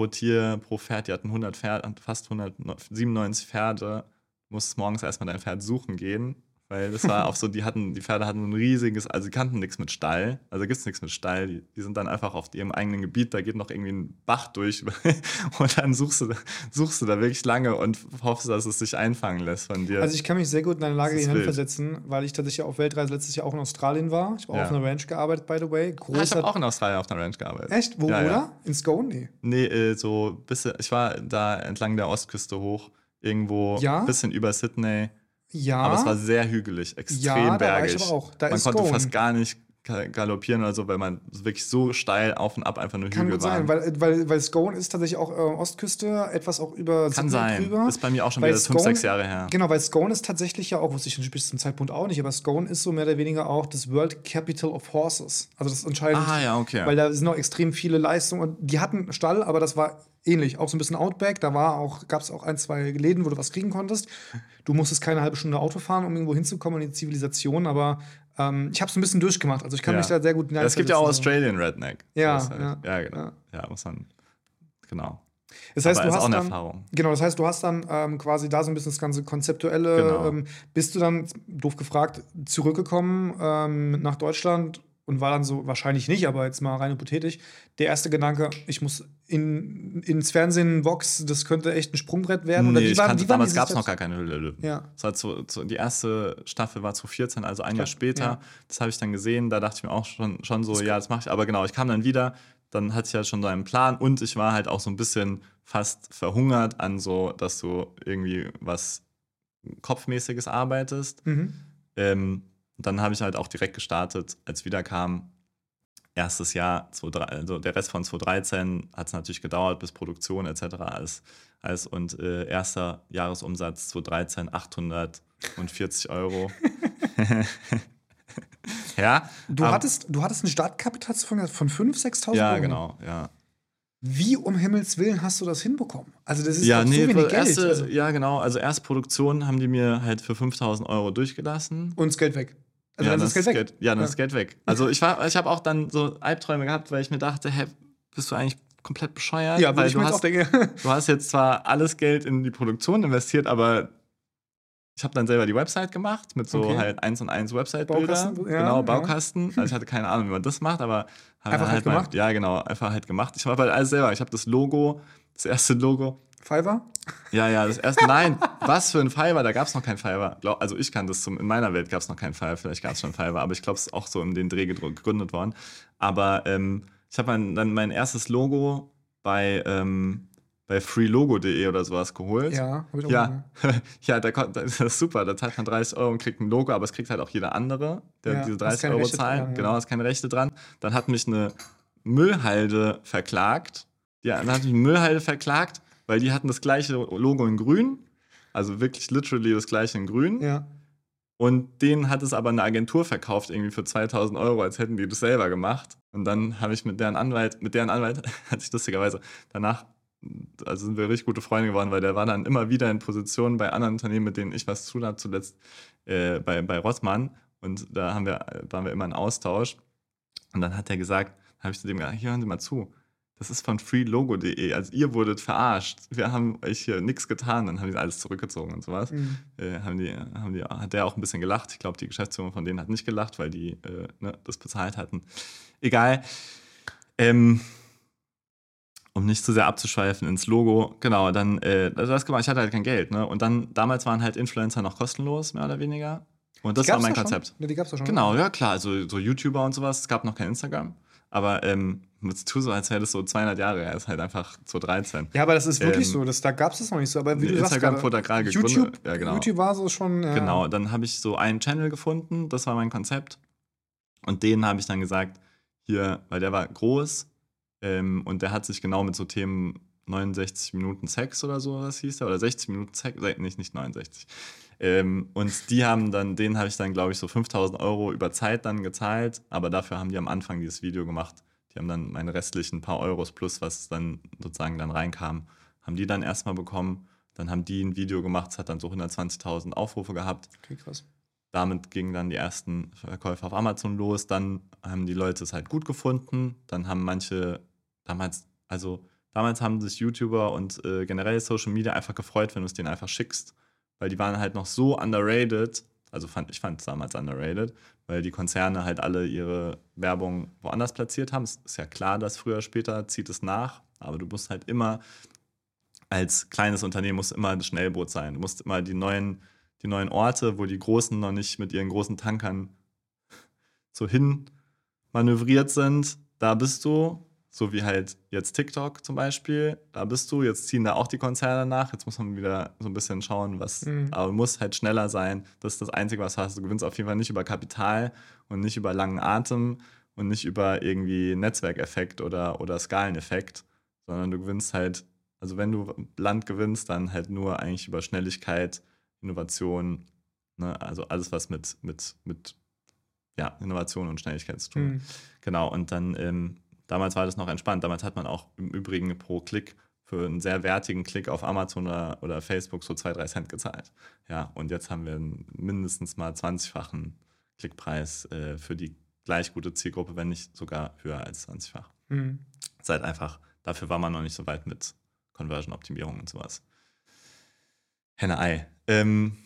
pro Tier, pro Pferd, die hatten 100 Pferde, fast 197 Pferde, musstest morgens erstmal dein Pferd suchen gehen, weil das war auch so, die hatten, die Pferde hatten ein riesiges, also sie kannten nichts mit Stall, also gibt es nichts mit Stall, die, die, sind dann einfach auf ihrem eigenen Gebiet, da geht noch irgendwie ein Bach durch *laughs* und dann suchst du, suchst du da wirklich lange und hoffst, dass es sich einfangen lässt von dir. Also ich kann mich sehr gut in deine Lage hineinversetzen, weil ich tatsächlich auf Weltreise letztes Jahr auch in Australien war. Ich habe ja. auch auf einer Ranch gearbeitet, by the way. Großer ah, ich habe auch in Australien auf einer Ranch gearbeitet. Echt? Wo, ja, oder? Ja. In Scone? Nee. Nee, äh, so bisschen, ich war da entlang der Ostküste hoch, irgendwo ein bisschen über Sydney ja. Aber es war sehr hügelig, extrem ja, bergig. Man konnte Scone. fast gar nicht galoppieren oder so, weil man wirklich so steil auf und ab einfach nur Kann Hügel gut sein, waren. weil, weil, weil Scone ist tatsächlich auch äh, Ostküste, etwas auch über Kann Sydney sein. drüber. Ist bei mir auch schon Weil wieder fünf, Scone- sechs Jahre her. Genau, weil Scone ist tatsächlich ja auch, wusste ich bis zum Zeitpunkt auch nicht, aber Scone ist so mehr oder weniger auch das World Capital of Horses. Also das ist entscheidend. Ah, ja, okay. Weil da sind noch extrem viele Leistungen. Und die hatten Stall, aber das war ähnlich. Auch so ein bisschen Outback. Da war auch, gab es auch ein, zwei Läden, wo du was kriegen konntest. Du musstest keine halbe Stunde Auto fahren, um irgendwo hinzukommen in die Zivilisation, aber ähm, ich habe es ein bisschen durchgemacht. Also ich kann Ja. mich da sehr gut Ja, es gibt ja auch. Australian Redneck. Ja, halt, ja, ja, genau. ja. Muss man. Genau. Das heißt, Aber du hast dann, Erfahrung. Genau, das heißt, du hast dann ähm, quasi da so ein bisschen das ganze Konzeptuelle. Genau. Ähm, bist du dann, doof gefragt, zurückgekommen ähm, nach Deutschland und war dann so, wahrscheinlich nicht, aber jetzt mal rein hypothetisch, der erste Gedanke, ich muss in, ins Fernsehen, Vox, das könnte echt ein Sprungbrett werden? Nee, ich waren- kannte, waren damals gab es noch gar keine Löwen. Ja. Das war zu, zu, die erste Staffel war 2014, also ein Jahr später. ja. Das habe ich dann gesehen. Da dachte ich mir auch schon, schon so, ja, das mache ich. Aber genau, ich kam dann wieder. Dann hatte ich ja schon so einen Plan und ich war halt auch so ein bisschen fast verhungert an so, dass du irgendwie was Kopfmäßiges arbeitest. Mhm. Ähm, dann habe ich halt auch direkt gestartet, als wieder kam. Erstes Jahr, 2013, also der Rest von 2013 hat es natürlich gedauert, bis Produktion etc. Alles, alles und äh, erster Jahresumsatz 2013 840 Euro. *laughs* ja, Du, aber- hattest, du hattest ein Startkapital von von 5.000, 6.000 ja, Euro. genau, ja. Wie um Himmels Willen hast du das hinbekommen? Also, das ist Ja, nee, so wenig Geld. erste, also, ja, genau. Also erste Produktion haben die mir halt für 5000 Euro durchgelassen. und das Geld weg. Also, ja, dann ist das Geld weg. ja, dann Ja. ist das Geld weg. Also ich war, ich habe auch dann so Albträume gehabt, weil ich mir dachte, hä, bist du eigentlich komplett bescheuert? Ja, weil ich du auch hast, denken. du hast jetzt zwar alles Geld in die Produktion investiert, aber ich habe dann selber die Website gemacht mit so Okay. halt eins und eins Website-Bilder. Baukasten, ja, genau, ja. Baukasten. Also ich hatte keine Ahnung, wie man das macht, aber Einfach halt mal- gemacht? Ja, genau, einfach halt gemacht. Ich habe halt alles selber. Ich habe das Logo, das erste Logo. Fiverr? Ja, ja, das erste. Nein, was für ein Fiverr? Da gab es noch kein Fiverr. Also ich kann das zum, in meiner Welt gab es noch kein Fiverr, vielleicht gab es schon Fiverr, aber ich glaube, es ist auch so in den Dreh gegründet worden. Aber ähm, ich habe mein, dann mein erstes Logo bei, ähm, bei freelogo.de oder sowas geholt. Ja, hab ich auch Ja, *laughs* ja da, das ist super. Da zahlt man 30 Euro und kriegt ein Logo, aber es kriegt halt auch jeder andere, der Ja, diese hast 30 keine Euro zahlt. ja. Genau, ist keine Rechte dran. Dann hat mich eine Müllhalde verklagt. Ja, dann hat mich eine Müllhalde verklagt, weil die hatten das gleiche Logo in grün. Also wirklich literally das gleiche in grün. Ja. Und denen hat es aber eine Agentur verkauft, irgendwie für 2000 Euro, als hätten die das selber gemacht. Und dann habe ich mit deren Anwalt, mit deren Anwalt, *laughs* hatte ich lustigerweise danach, also sind wir richtig gute Freunde geworden, weil der war dann immer wieder in Positionen bei anderen Unternehmen, mit denen ich was zu tun habe, zuletzt äh, bei, bei Rossmann. Und da haben wir, waren wir immer in Austausch. Und dann hat er gesagt, habe ich zu dem gesagt, hier hören Sie mal zu. Das ist von freelogo.de. Also ihr wurdet verarscht. Wir haben euch hier nichts getan. Dann haben die alles zurückgezogen und sowas Mhm. äh, haben die, haben die, hat der auch ein bisschen gelacht. Ich glaube, die Geschäftsführung von denen hat nicht gelacht, weil die äh, ne, das bezahlt hatten. Egal. Ähm, um nicht zu sehr abzuschweifen ins Logo, genau, dann, äh, also das gemacht, ich hatte halt kein Geld, ne? Und dann, damals waren halt Influencer noch kostenlos, mehr oder weniger. Und das war mein da schon? Konzept. Ja, die gab's da schon. Genau, ja klar, also so YouTuber und sowas, es gab noch kein Instagram. Aber ähm, mit tu so, als wäre das so 200 Jahre her, ist halt einfach 2013. Ja, aber das ist wirklich Ähm, so. Das, da gab es das noch nicht so. Aber wie du sagst, Instagram gerade, wurde gerade YouTube. Ja, genau. YouTube war so schon. Ja. Genau, dann habe ich so einen Channel gefunden, das war mein Konzept. Und den habe ich dann gesagt, hier, weil der war groß ähm, und der hat sich genau mit so Themen 69 Minuten Sex oder so, was hieß der, oder 60 Minuten Sex, äh, nicht, nicht 69. Ähm, und die haben dann, denen habe ich dann, glaube ich, so 5000 Euro über Zeit dann gezahlt, aber dafür haben die am Anfang dieses Video gemacht. Die haben dann meine restlichen paar Euros plus, was dann sozusagen dann reinkam, haben die dann erstmal bekommen. Dann haben die ein Video gemacht, es hat dann so 120.000 Aufrufe gehabt Okay, krass. damit gingen dann die ersten Verkäufe auf Amazon los. Dann haben die Leute es halt gut gefunden. Dann haben manche damals, also damals haben sich YouTuber und äh, generell Social Media einfach gefreut, wenn du es denen einfach schickst, weil die waren halt noch so underrated. Also fand, ich fand es damals underrated, weil die Konzerne halt alle ihre Werbung woanders platziert haben. Es ist ja klar, dass früher später zieht es nach, aber du musst halt immer als kleines Unternehmen musst immer ein Schnellboot sein. Du musst immer die neuen die neuen Orte, wo die Großen noch nicht mit ihren großen Tankern so hin manövriert sind, da bist du so wie halt jetzt TikTok zum Beispiel, da bist du, jetzt ziehen da auch die Konzerne nach, jetzt muss man wieder so ein bisschen schauen, was, mhm. aber muss halt schneller sein, das ist das Einzige, was du hast. Du gewinnst auf jeden Fall nicht über Kapital und nicht über langen Atem und nicht über irgendwie Netzwerkeffekt oder, oder Skaleneffekt, sondern du gewinnst halt, also wenn du Land gewinnst, dann halt nur eigentlich über Schnelligkeit, Innovation, ne? also alles, was mit, mit, mit ja, Innovation und Schnelligkeit zu tun. Mhm. Genau, und dann ähm, Damals war das noch entspannt. Damals hat man auch im Übrigen pro Klick für einen sehr wertigen Klick auf Amazon oder, oder Facebook so zwei, drei Cent gezahlt. Ja, und jetzt haben wir mindestens mal 20-fachen Klickpreis äh, für die gleich gute Zielgruppe, wenn nicht sogar höher als 20-fach. Mhm. Seid einfach, dafür war man noch nicht so weit mit Conversion-Optimierung und sowas. Henne-Ei. Ähm,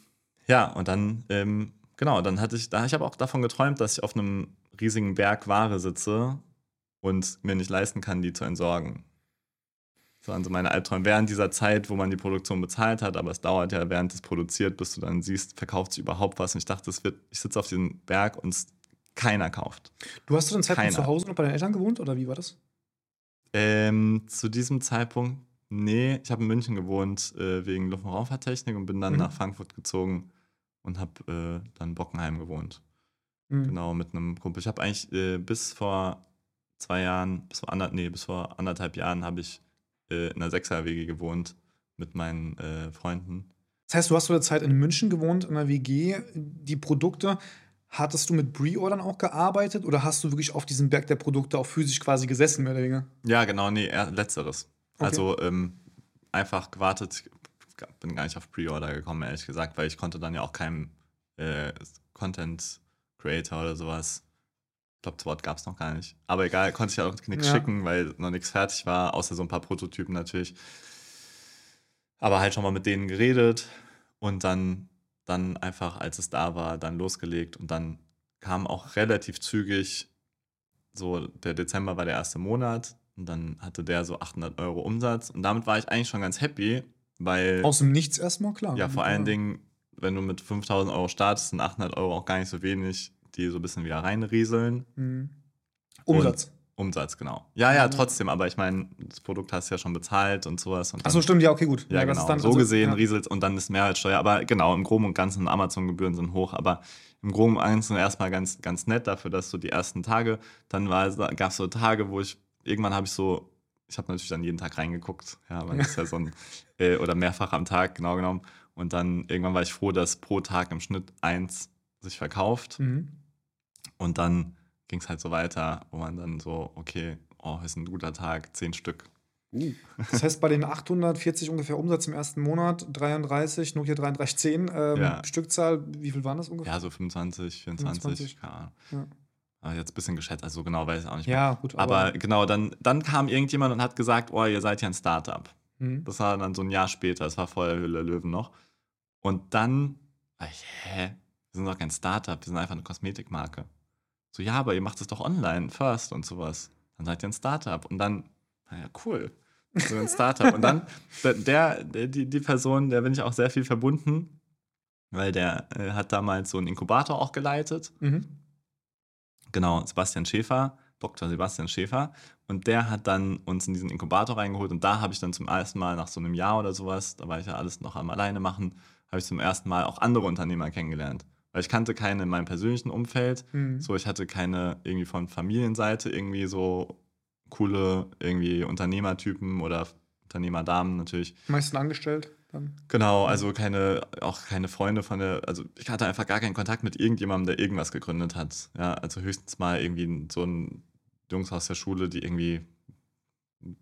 ja, und dann, ähm, genau, dann hatte ich, da ich habe auch davon geträumt, dass ich auf einem riesigen Berg Ware sitze und mir nicht leisten kann, die zu entsorgen. Das waren so meine Albträume während dieser Zeit, wo man die Produktion bezahlt hat, aber es dauert ja, während es produziert, bis du dann siehst, verkauft sich überhaupt was. Und ich dachte, wird, ich sitze auf diesem Berg und es keiner kauft. Du hast zu dem Zeitpunkt zu Hause noch bei deinen Eltern gewohnt oder wie war das? Ähm, zu diesem Zeitpunkt, nee, ich habe in München gewohnt äh, wegen Luft- und Raumfahrttechnik und bin dann mhm. nach Frankfurt gezogen und habe äh, dann Bockenheim gewohnt. Mhm. Genau, mit einem Kumpel. Ich habe eigentlich äh, bis vor zwei Jahren, bis vor, ander, nee, bis vor anderthalb Jahren habe ich äh, in einer Sechser-WG gewohnt mit meinen äh, Freunden. Das heißt, du hast zu der Zeit in München gewohnt, in einer WG. Die Produkte, hattest du mit Brie-Ordern auch gearbeitet oder hast du wirklich auf diesem Berg der Produkte auch physisch quasi gesessen, mehr oder weniger? Ja, genau, nee, eher letzteres. Okay. Also ähm, einfach gewartet, bin gar nicht auf Pre-Order gekommen, ehrlich gesagt, weil ich konnte dann ja auch keinem äh, Content Creator oder sowas glaube, das Wort gab es noch gar nicht. Aber egal, konnte ich ja auch nichts ja. schicken, weil noch nichts fertig war, außer so ein paar Prototypen natürlich. Aber halt schon mal mit denen geredet und dann, dann einfach, als es da war, dann losgelegt und dann kam auch relativ zügig, so der Dezember war der erste Monat und dann hatte der so 800 Euro Umsatz und damit war ich eigentlich schon ganz happy, weil... Aus dem Nichts erstmal, klar. Ja, vor allen Dingen, wenn du mit 5000 Euro startest, sind 800 Euro auch gar nicht so wenig die so ein bisschen wieder reinrieseln. Mhm. Umsatz. Und Umsatz, genau. Ja, ja, trotzdem, aber ich meine, das Produkt hast du ja schon bezahlt und sowas. Und Achso, stimmt, ja, okay, gut. Ja, ja genau. Dann, so also, gesehen ja. rieselt und dann ist Mehrwertsteuer. Aber genau, im Groben und Ganzen, Amazon-Gebühren sind hoch, aber im Groben und Ganzen erstmal ganz, ganz nett dafür, dass so die ersten Tage, dann gab es so Tage, wo ich, irgendwann habe ich so, ich habe natürlich dann jeden Tag reingeguckt, ja, weil das ist ja so ein, *laughs* äh, oder mehrfach am Tag, genau genommen. Und dann irgendwann war ich froh, dass pro Tag im Schnitt eins sich verkauft. Mhm. Und dann ging es halt so weiter, wo man dann so, okay, oh, ist ein guter Tag, zehn Stück. Uh. Das heißt, bei den 840 ungefähr Umsatz im ersten Monat, 33, Nokia 3310, ähm, ja. Stückzahl, wie viel waren das ungefähr? Ja, so 25, 24, 25. keine Ahnung. Ja. Aber jetzt ein bisschen geschätzt, also so genau weiß ich auch nicht mehr. Ja, gut. Aber, aber, genau, dann, dann kam irgendjemand und hat gesagt, oh, ihr seid ja ein Startup. Mhm. Das war dann so ein Jahr später, das war vor der Hülle Löwen noch. Und dann, ich, hä? Wir sind doch kein Startup, wir sind einfach eine Kosmetikmarke. So, ja, aber ihr macht es doch online first und sowas. Dann seid ihr ein Startup. Und dann, naja, cool. So ein Startup. und dann, der, der, die, die Person, der bin ich auch sehr viel verbunden, weil der äh, hat damals so einen Inkubator auch geleitet. Mhm. Genau, Sebastian Schäfer, Dr. Sebastian Schäfer. Und der hat dann uns in diesen Inkubator reingeholt. Und da habe ich dann zum ersten Mal nach so einem Jahr oder sowas, da war ich ja alles noch am alleine machen, habe ich zum ersten Mal auch andere Unternehmer kennengelernt. Weil ich kannte keine in meinem persönlichen Umfeld. Mhm. So, ich hatte keine irgendwie von Familienseite irgendwie so coole irgendwie Unternehmertypen oder Unternehmerdamen natürlich. Meisten angestellt dann? Genau, also keine, auch keine Freunde von der, also ich hatte einfach gar keinen Kontakt mit irgendjemandem, der irgendwas gegründet hat. Ja, also höchstens mal irgendwie so ein Jungs aus der Schule, die irgendwie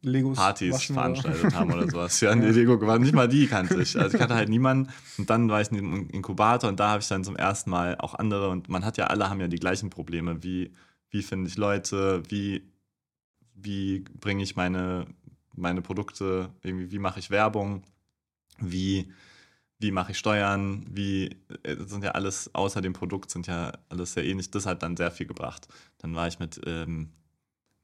Legos Partys veranstaltet oder? haben oder sowas. Ja, *laughs* nee, Lego war nicht mal die kannte ich. Also ich kannte halt niemanden. Und dann war ich in einem Inkubator und da habe ich dann zum ersten Mal auch andere. Und man hat ja, alle haben ja die gleichen Probleme. Wie, wie finde ich Leute? Wie, wie bringe ich meine, meine Produkte, irgendwie, wie mache ich Werbung? Wie, wie mache ich Steuern? Wie, das äh, sind ja alles, außer dem Produkt, sind ja alles sehr ähnlich. Das hat dann sehr viel gebracht. Dann war ich mit, ähm,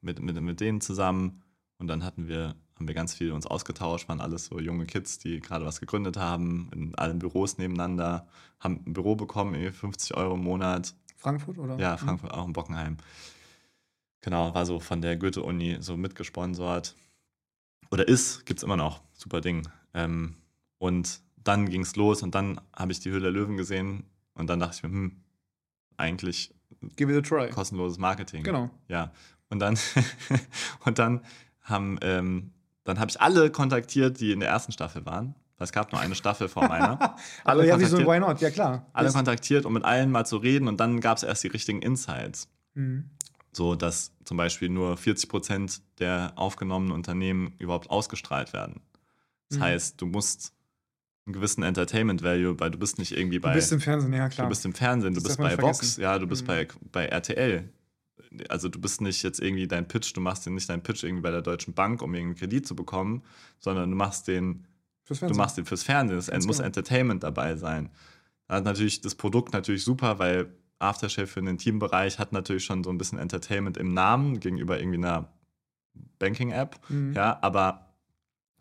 mit, mit, mit denen zusammen und dann hatten wir, haben wir ganz viel uns ausgetauscht, waren alles so junge Kids, die gerade was gegründet haben, in allen Büros nebeneinander, haben ein Büro bekommen, 50 Euro im Monat. Frankfurt oder? Ja, Frankfurt, mhm. auch in Bockenheim. Genau, war so von der Goethe-Uni so mitgesponsert. Oder ist, gibt es immer noch. Super Ding. Ähm, und dann ging es los und dann habe ich die Höhle der Löwen gesehen und dann dachte ich mir, hm, eigentlich Give it a try. kostenloses Marketing. Genau. Ja. Und dann, *laughs* und dann haben, ähm, dann habe ich alle kontaktiert, die in der ersten Staffel waren. Es gab nur eine Staffel vor meiner. *laughs* Aber ja, wie so ein Why Not? Ja, klar. Alle kontaktiert, um mit allen mal zu reden und dann gab es erst die richtigen Insights. Mhm. So, dass zum Beispiel nur 40 Prozent der aufgenommenen Unternehmen überhaupt ausgestrahlt werden. Das Mhm. heißt, du musst einen gewissen Entertainment Value, weil du bist nicht irgendwie bei. Du bist im Fernsehen, ja klar. Du bist im Fernsehen, du Das bist bei Vox, ja, du bist Mhm. bei, bei RTL. Also du bist nicht jetzt irgendwie dein Pitch, du machst den nicht deinen Pitch irgendwie bei der Deutschen Bank, um irgendeinen Kredit zu bekommen, sondern du machst den, Fürs du Fernsehen. machst den fürs Fernsehen. Es muss genau. Entertainment dabei sein. Da hat natürlich das Produkt natürlich super, weil Aftershave für den Teambereich hat natürlich schon so ein bisschen Entertainment im Namen gegenüber irgendwie einer Banking-App. Mhm. Ja, aber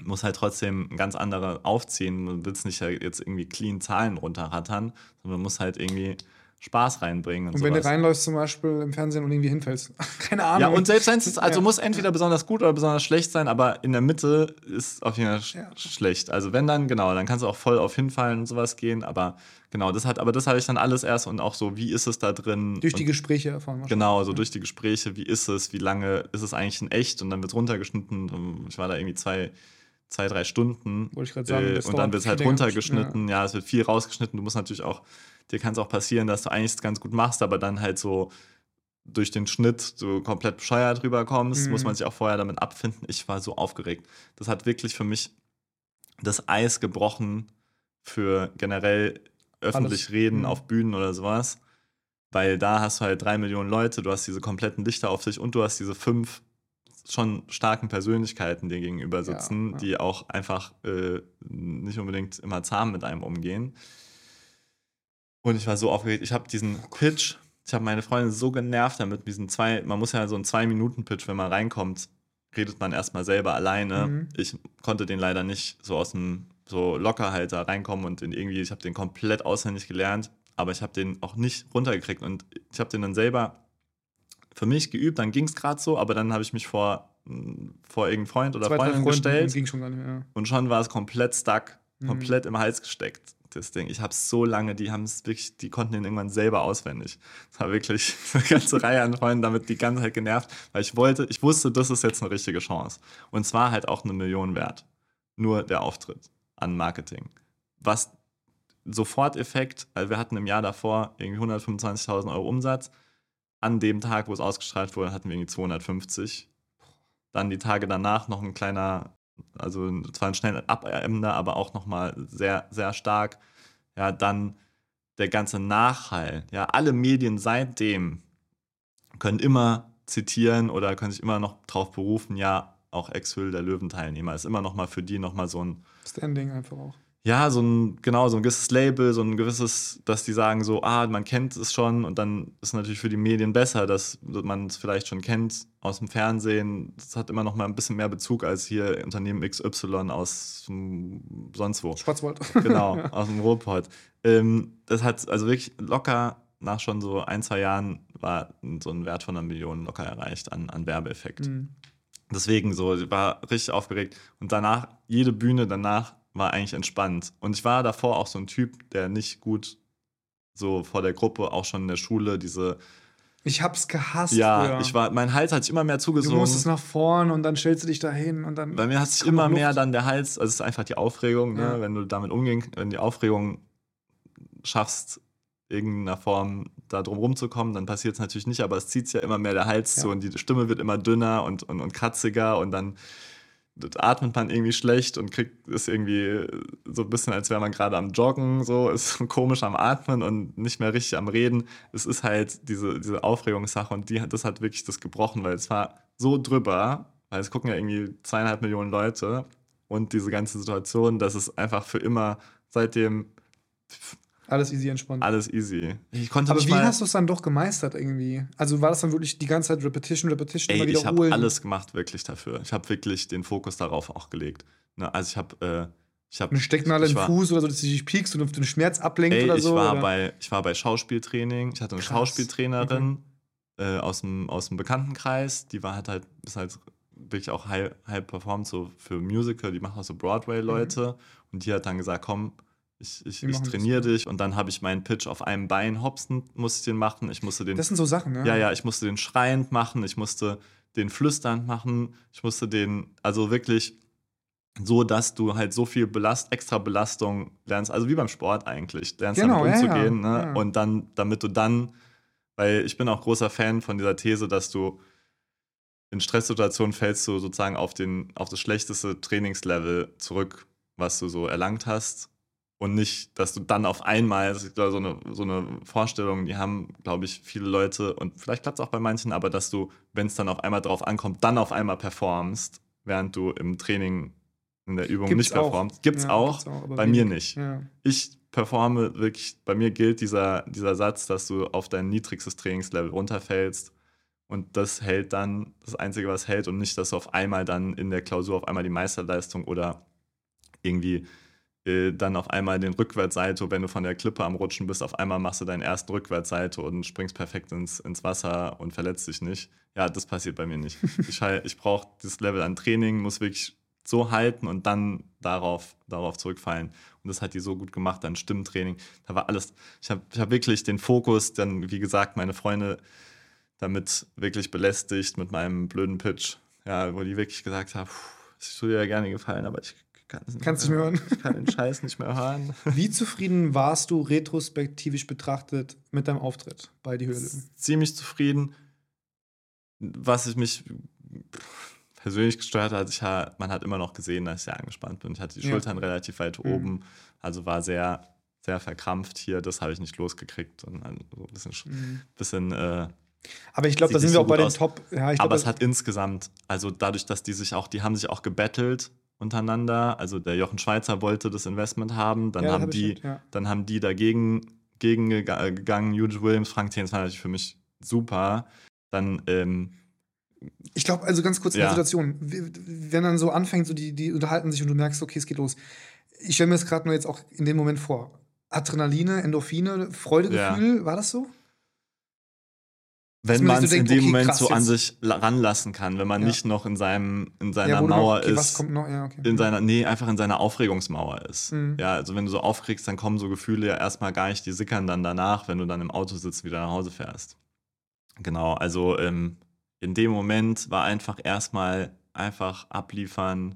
muss halt trotzdem ganz andere aufziehen. Man will es nicht jetzt irgendwie clean Zahlen runterrattern, sondern muss halt irgendwie Spaß reinbringen. Und, Und wenn du sowas. reinläufst zum Beispiel im Fernsehen und irgendwie hinfällst. *laughs* Keine Ahnung. ja, und selbst wenn es, also Ja. muss entweder besonders gut oder besonders schlecht sein, aber in der Mitte ist auf jeden Fall sch Ja. schlecht. Also wenn dann, genau, dann kannst du auch voll auf hinfallen und sowas gehen, aber genau, das hat, aber das habe ich dann alles erst und auch so, wie ist es da drin? Durch die Gespräche erfahren. Genau, so durch die Gespräche, wie ist es, wie lange ist es eigentlich in echt und dann wird es runtergeschnitten. Ich war da irgendwie zwei, zwei drei Stunden Wollte ich gerade sagen. äh, und dann wird es halt runtergeschnitten. Ja. es wird viel rausgeschnitten. Du musst natürlich auch, dir kann es auch passieren, dass du eigentlich ganz gut machst, aber dann halt so durch den Schnitt so komplett bescheuert rüberkommst, Mhm. muss man sich auch vorher damit abfinden. Ich war so aufgeregt. Das hat wirklich für mich das Eis gebrochen für generell öffentlich Alles. reden Mhm. auf Bühnen oder sowas. Weil da hast du halt drei Millionen Leute, du hast diese kompletten Lichter auf dich und du hast diese fünf schon starken Persönlichkeiten dir gegenüber sitzen, ja. die auch einfach äh, nicht unbedingt immer zahm mit einem umgehen. Und ich war so aufgeregt. Ich habe diesen Pitch, ich habe meine Freundin so genervt damit, mit diesen zwei, man muss ja so einen Zwei-Minuten-Pitch, wenn man reinkommt, redet man erstmal selber alleine. Mhm. Ich konnte den leider nicht so aus dem so locker halt da reinkommen und den irgendwie, ich habe den komplett auswendig gelernt, aber ich habe den auch nicht runtergekriegt und ich habe den dann selber für mich geübt, dann ging es gerade so, aber dann habe ich mich vor, mh, vor irgendeinen Freund oder Zwei, Freundin Freunde gestellt ging schon gar nicht mehr. und schon war es komplett stuck, Mhm. komplett im Hals gesteckt, das Ding. Ich habe es so lange, die haben es wirklich, die konnten den irgendwann selber auswendig. Es war wirklich *laughs* eine ganze Reihe an Freunden damit die ganze Zeit genervt, weil ich wollte, ich wusste, das ist jetzt eine richtige Chance. Und zwar halt auch eine Million wert. Nur der Auftritt an Marketing. Was Soforteffekt, weil wir hatten im Jahr davor irgendwie 125.000 Euro Umsatz. An dem Tag, wo es ausgestrahlt wurde, hatten wir irgendwie 250. Dann die Tage danach noch ein kleiner, also zwar ein schnell abebender, aber auch nochmal sehr, sehr stark. Ja, dann der ganze Nachhall. Ja, alle Medien seitdem können immer zitieren oder können sich immer noch drauf berufen, ja, auch Ex-Hüll der Löwenteilnehmer ist immer noch mal für die noch mal so ein Standing einfach auch. Ja, so ein, genau, so ein gewisses Label, so ein gewisses, dass die sagen so, ah, man kennt es schon und dann ist natürlich für die Medien besser, dass man es vielleicht schon kennt aus dem Fernsehen. Das hat immer noch mal ein bisschen mehr Bezug als hier Unternehmen XY aus sonst wo. Schwarzwald. *laughs* Genau, *laughs* aus dem Ruhrpott. Ähm, das hat also wirklich locker nach schon so ein, zwei Jahren war so ein Wert von einer Million locker erreicht an, an Werbeeffekt. Mhm. Deswegen so, ich war richtig aufgeregt. Und danach, jede Bühne danach war eigentlich entspannt. Und ich war davor auch so ein Typ, der nicht gut so vor der Gruppe, auch schon in der Schule, diese, Ich hab's gehasst. ja, früher. ich war, mein Hals hat sich immer mehr Du zugesogen. musstest nach vorn und dann stellst du dich da hin und dann. Bei mir hat sich immer mehr dann der Hals, also es ist einfach die Aufregung, ne? Ja. wenn du damit umgehen, wenn die Aufregung schaffst, irgendeiner Form da drum rumzukommen, dann passiert es natürlich nicht, aber es zieht ja immer mehr der Hals Ja. zu und die Stimme wird immer dünner und, und, und kratziger und dann atmet man irgendwie schlecht und kriegt es irgendwie so ein bisschen, als wäre man gerade am Joggen, so ist *laughs* komisch am Atmen und nicht mehr richtig am Reden. Es ist halt diese, diese Aufregungssache und die, das hat wirklich das gebrochen, weil es war so drüber, weil es gucken ja irgendwie zweieinhalb Millionen Leute und diese ganze Situation, dass es einfach für immer seitdem Alles easy entspannt. alles easy. Ich konnte Aber wie hast du es dann doch gemeistert irgendwie? Also war das dann wirklich die ganze Zeit Repetition, Repetition, Ey, immer ich habe wiederholen? alles gemacht wirklich dafür. Ich habe wirklich den Fokus darauf auch gelegt. Ne, also ich habe, äh, ich habe, Eine Stecknadel ich im war- Fuß oder so, dass du dich piekst und auf den Schmerz ablenkt Ey, oder ich so? war oder? bei, ich war bei Schauspieltraining. Ich hatte eine Krass. Schauspieltrainerin, äh, aus, dem, aus dem Bekanntenkreis, die war halt halt, ist halt wirklich auch high, high performt, so für Musical, die machen auch so Broadway-Leute. Mhm. Und die hat dann gesagt, komm, ich, ich, ich trainiere dich und dann habe ich meinen Pitch auf einem Bein hopsen, musste ich den machen. Ich musste den. Das sind so Sachen, ja. Ja, ja, ich musste den schreiend machen, ich musste den flüsternd machen, ich musste den, also wirklich so, dass du halt so viel Belast, extra Belastung lernst, also wie beim Sport eigentlich, lernst genau, damit umzugehen. Ja, ja. Ne? Ja. Und dann, damit du dann, weil ich bin auch großer Fan von dieser These, dass du in Stresssituationen fällst du sozusagen auf, den, auf das schlechteste Trainingslevel zurück, was du so erlangt hast und nicht, dass du dann auf einmal, das ist so eine, so eine Vorstellung, die haben, glaube ich, viele Leute und vielleicht klappt es auch bei manchen, aber dass du, wenn es dann auf einmal drauf ankommt, dann auf einmal performst, während du im Training in der Übung gibt's nicht performst. Gibt es ja, auch, auch bei wenig. mir nicht. Ja. Ich performe wirklich, bei mir gilt dieser, dieser Satz, dass du auf dein niedrigstes Trainingslevel runterfällst und das hält dann, das Einzige, was hält und nicht, dass du auf einmal dann in der Klausur auf einmal die Meisterleistung oder irgendwie äh, dann auf einmal den Rückwärtssalto, wenn du von der Klippe am Rutschen bist, auf einmal machst du deinen ersten Rückwärtssalto und springst perfekt ins, ins Wasser und verletzt dich nicht. Ja, das passiert bei mir nicht. *laughs* ich ich brauche das Level an Training, muss wirklich so halten und dann darauf, darauf zurückfallen. Und das hat die so gut gemacht, dann Stimmtraining. Da war alles, ich habe ich hab wirklich den Fokus, dann, wie gesagt, meine Freunde damit wirklich belästigt mit meinem blöden Pitch. Ja, wo die wirklich gesagt haben, es würde ja gerne gefallen, aber ich kann es *laughs* nicht, Kannst nicht mehr hören. Ich kann den Scheiß nicht mehr hören. *laughs* Wie zufrieden warst du retrospektivisch betrachtet mit deinem Auftritt bei Die Höhle? Ziemlich zufrieden. Was ich mich persönlich gestört hat, ich, man hat immer noch gesehen, dass ich sehr angespannt bin. Ich hatte die ja. Schultern relativ weit mhm. oben, also war sehr, sehr verkrampft hier. Das habe ich nicht losgekriegt. Und also so ein bisschen, mhm. bisschen äh, aber ich glaube, da sind wir so auch bei den Top. Ja, glaub, aber es hat insgesamt, also dadurch, dass die sich auch, die haben sich auch gebettelt untereinander. Also der Jochen Schweizer wollte das Investment haben, dann ja, haben hab die, schon, ja. dann haben die dagegen gegen gegangen. Eugene Williams, Frank Thens war natürlich für mich super. Dann ähm, ich glaube, also ganz kurz in der Situation, wenn dann so anfängt, so die, die unterhalten sich und du merkst, okay, es geht los. Ich stelle mir das gerade nur jetzt auch in dem Moment vor. Adrenaline, Endorphine, Freudegefühl, war das so? Wenn man es in dem okay, Moment so an sich ranlassen kann, wenn man ja. nicht noch in seinem in seiner ja, Mauer noch, okay, ist, ja, okay. in seiner nee einfach in seiner Aufregungsmauer ist. Mhm. Ja, also wenn du so aufregst, dann kommen so Gefühle ja erstmal gar nicht, die sickern dann danach, wenn du dann im Auto sitzt, wieder nach Hause fährst. Genau, also ähm, in dem Moment war einfach erstmal einfach abliefern,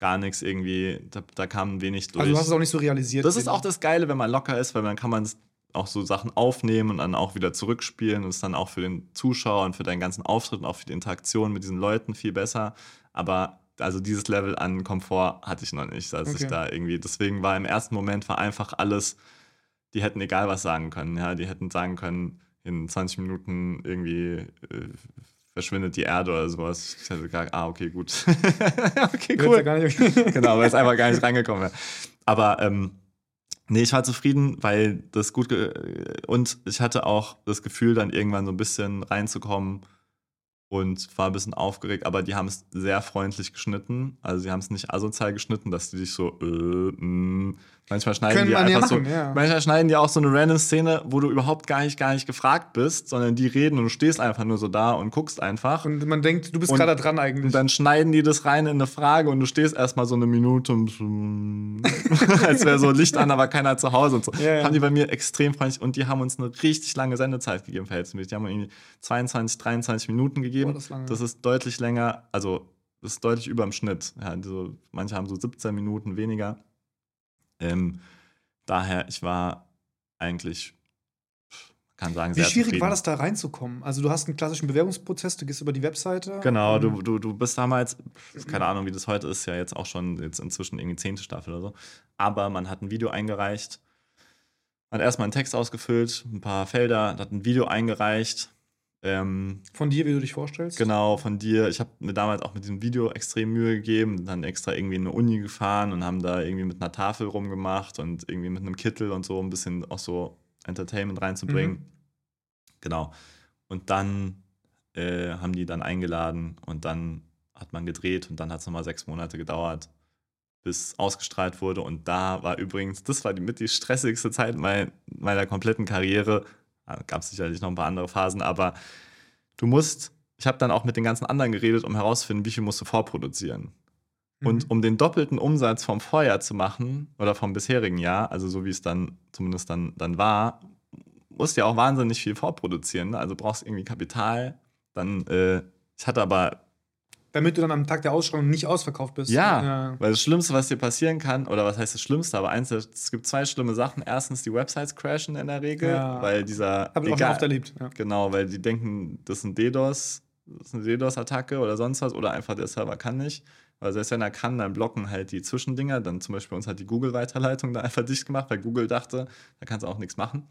gar nichts irgendwie, da, da kam wenig durch. Also du hast es auch nicht so realisiert. Das ist auch das Geile, wenn man locker ist, weil dann kann man es auch so Sachen aufnehmen und dann auch wieder zurückspielen und ist dann auch für den Zuschauer und für deinen ganzen Auftritt und auch für die Interaktion mit diesen Leuten viel besser. Aber also dieses Level an Komfort hatte ich noch nicht, als okay. ich da irgendwie. Deswegen war im ersten Moment war einfach alles, die hätten egal was sagen können. Ja, die hätten sagen können, in 20 Minuten irgendwie äh, verschwindet die Erde oder sowas. Ich hätte gesagt, ah, okay, gut. *laughs* okay, cool. *laughs* genau, weil es einfach gar nicht reingekommen wäre. Aber ähm, Nee, ich war zufrieden, weil das gut und ich hatte auch das Gefühl, dann irgendwann so ein bisschen reinzukommen und war ein bisschen aufgeregt, aber die haben es sehr freundlich geschnitten. Also sie haben es nicht asozial geschnitten, dass die dich so äh, mh, mm, Manchmal schneiden die einfach machen, so, ja. manchmal schneiden die auch so eine random Szene, wo du überhaupt gar nicht, gar nicht gefragt bist, sondern die reden und du stehst einfach nur so da und guckst einfach. Und man denkt, du bist gerade dran eigentlich. Und dann schneiden die das rein in eine Frage und du stehst erstmal so eine Minute und *laughs* als wäre so Licht an, aber keiner zu Hause und so. Ja, ja. Haben die bei mir extrem freundlich und die haben uns eine richtig lange Sendezeit gegeben, verhältnismäßig. Die haben irgendwie 22, 23 Minuten gegeben. Oh, das, das, ist deutlich länger, also das ist deutlich über dem Schnitt. Ja, also manche haben so 17 Minuten weniger. Ähm, daher, ich war eigentlich, kann sagen, sehr Wie schwierig zufrieden. war das da reinzukommen? Also du hast einen klassischen Bewerbungsprozess, du gehst über die Webseite. Genau, du, du, du bist damals, keine Ahnung, wie das heute ist, ja jetzt auch schon jetzt inzwischen irgendwie zehnte Staffel oder so. Aber man hat ein Video eingereicht, hat erstmal einen Text ausgefüllt, ein paar Felder, hat ein Video eingereicht ähm, von dir, wie du dich vorstellst? Genau, von dir. Ich habe mir damals auch mit diesem Video extrem Mühe gegeben, dann extra irgendwie in eine Uni gefahren und haben da irgendwie mit einer Tafel rumgemacht und irgendwie mit einem Kittel und so ein bisschen auch so Entertainment reinzubringen. Mhm. Genau. Und dann äh, haben die dann eingeladen und dann hat man gedreht und dann hat es nochmal sechs Monate gedauert, bis ausgestrahlt wurde. Und da war übrigens, das war die mit die stressigste Zeit meiner, meiner kompletten Karriere, Gab es sicherlich noch ein paar andere Phasen, aber du musst, ich habe dann auch mit den ganzen anderen geredet, um herauszufinden, wie viel musst du vorproduzieren. Mhm. Und um den doppelten Umsatz vom Vorjahr zu machen oder vom bisherigen Jahr, also so wie es dann zumindest dann, dann war, musst du ja auch wahnsinnig viel vorproduzieren. Ne? Also brauchst irgendwie Kapital. Dann, äh, ich hatte aber damit du dann am Tag der Ausschreibung nicht ausverkauft bist. Ja, ja, weil das Schlimmste, was dir passieren kann, oder was heißt das Schlimmste, aber eins, es gibt zwei schlimme Sachen. Erstens, die Websites crashen in der Regel, ja. weil dieser. Hab ich auch schon oft erlebt. Ja. Genau, weil die denken, das ist ein DDoS, das ist eine DDoS-Attacke oder sonst was, oder einfach der Server kann nicht. Weil selbst wenn er kann, dann blocken halt die Zwischendinger. Dann zum Beispiel uns hat die Google-Weiterleitung da einfach dicht gemacht, weil Google dachte, da kannst du auch nichts machen.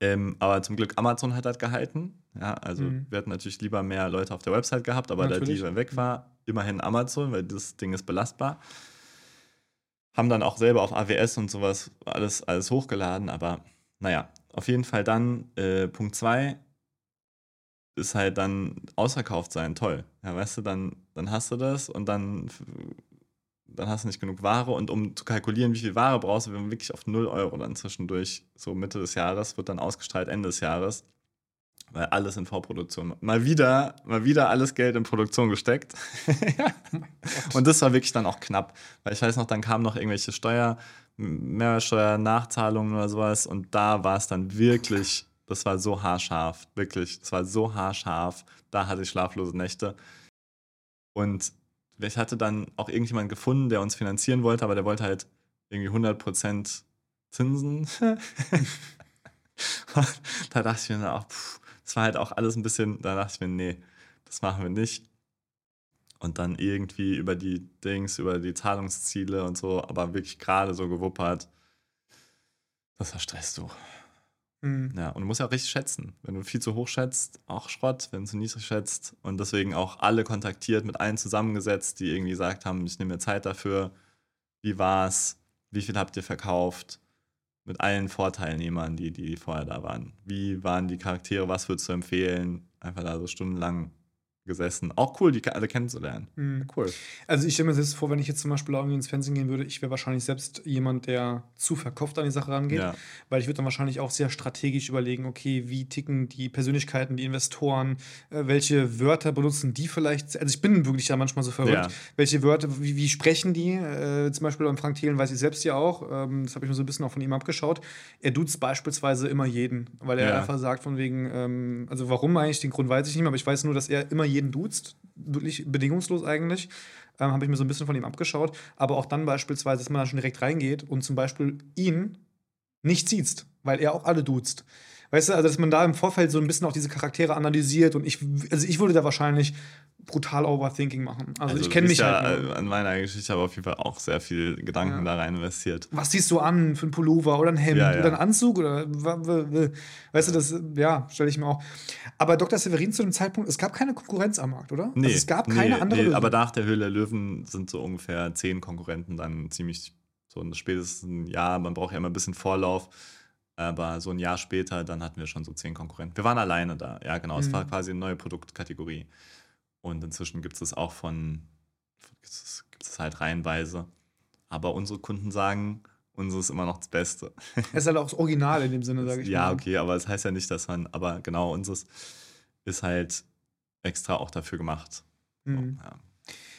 Ähm, aber zum Glück Amazon hat das gehalten. Ja, also mhm. wir hätten natürlich lieber mehr Leute auf der Website gehabt, aber natürlich. da die weg war, immerhin Amazon, weil das Ding ist belastbar. Haben dann auch selber auf AWS und sowas alles, alles hochgeladen, aber naja, auf jeden Fall dann äh, Punkt 2 ist halt dann ausverkauft sein, toll. Ja, weißt du, dann, dann hast du das und dann dann hast du nicht genug Ware. Und um zu kalkulieren, wie viel Ware brauchst du, wir wirklich auf 0 Euro dann zwischendurch, so Mitte des Jahres, wird dann ausgestrahlt Ende des Jahres. Weil alles in Vorproduktion. Mal wieder, mal wieder alles Geld in Produktion gesteckt. *laughs* und das war wirklich dann auch knapp. Weil ich weiß noch, dann kamen noch irgendwelche Steuer, Mehrwertsteuer-Nachzahlungen oder sowas. Und da war es dann wirklich, das war so haarscharf. Wirklich, das war so haarscharf. Da hatte ich schlaflose Nächte. Und ich hatte dann auch irgendjemand gefunden, der uns finanzieren wollte, aber der wollte halt irgendwie 100% Zinsen. *laughs* da dachte ich mir auch, pff, das war halt auch alles ein bisschen, da dachte ich mir, nee, das machen wir nicht. Und dann irgendwie über die Dings, über die Zahlungsziele und so, aber wirklich gerade so gewuppert. Das war Stress, du. Mhm. Ja, und du musst ja auch richtig schätzen. Wenn du viel zu hoch schätzt, auch Schrott, wenn du zu niedrig schätzt. Und deswegen auch alle kontaktiert, mit allen zusammengesetzt, die irgendwie gesagt haben, ich nehme mir Zeit dafür. Wie war's? Wie viel habt ihr verkauft? Mit allen Vorteilnehmern, die, die vorher da waren. Wie waren die Charaktere? Was würdest du empfehlen? Einfach da so stundenlang gesessen. Auch cool, die alle kennenzulernen. Mhm. Cool. Also ich stelle mir selbst vor, wenn ich jetzt zum Beispiel irgendwie ins Fernsehen gehen würde, ich wäre wahrscheinlich selbst jemand, der zu verkauft an die Sache rangeht. Ja. Weil ich würde dann wahrscheinlich auch sehr strategisch überlegen, okay, wie ticken die Persönlichkeiten, die Investoren, äh, welche Wörter benutzen die vielleicht. Also ich bin wirklich ja manchmal so verrückt. Ja. Welche Wörter, wie, wie sprechen die? Äh, zum Beispiel beim Frank Thelen weiß ich selbst ja auch. Ähm, das habe ich mir so ein bisschen auch von ihm abgeschaut. Er duzt beispielsweise immer jeden, weil er ja. einfach sagt von wegen, ähm, also warum eigentlich, den Grund weiß ich nicht mehr, aber ich weiß nur, dass er immer jeden duzt, wirklich bedingungslos eigentlich. Ähm, Habe ich mir so ein bisschen von ihm abgeschaut. Aber auch dann beispielsweise, dass man dann schon direkt reingeht und zum Beispiel ihn nicht sieht, weil er auch alle duzt. Weißt du, also dass man da im Vorfeld so ein bisschen auch diese Charaktere analysiert und ich, also ich würde da wahrscheinlich brutal Overthinking machen. Also, also ich kenne mich ja halt. An meiner Geschichte habe auf jeden Fall auch sehr viel Gedanken ja. da rein investiert. Was siehst du an für ein Pullover oder ein Hemd ja, ja. oder ein Anzug oder weißt du, das ja, stelle ich mir auch. Aber Dr. Severin zu dem Zeitpunkt, es gab keine Konkurrenz am Markt, oder? Nee, also es gab keine nee, andere. Nee, aber nach der Höhle der Löwen sind so ungefähr zehn Konkurrenten dann ziemlich so ein spätestens ein Jahr, man braucht ja immer ein bisschen Vorlauf. Aber so ein Jahr später, dann hatten wir schon so zehn Konkurrenten. Wir waren alleine da, ja, genau. Mhm. Es war quasi eine neue Produktkategorie. Und inzwischen gibt es es auch von, gibt es halt reihenweise. Aber unsere Kunden sagen, unseres ist immer noch das Beste. Es ist halt auch das Original in dem Sinne, sage ich ja, mal. Ja, okay, aber es das heißt ja nicht, dass man, aber genau, unseres ist halt extra auch dafür gemacht. Mhm. Ja.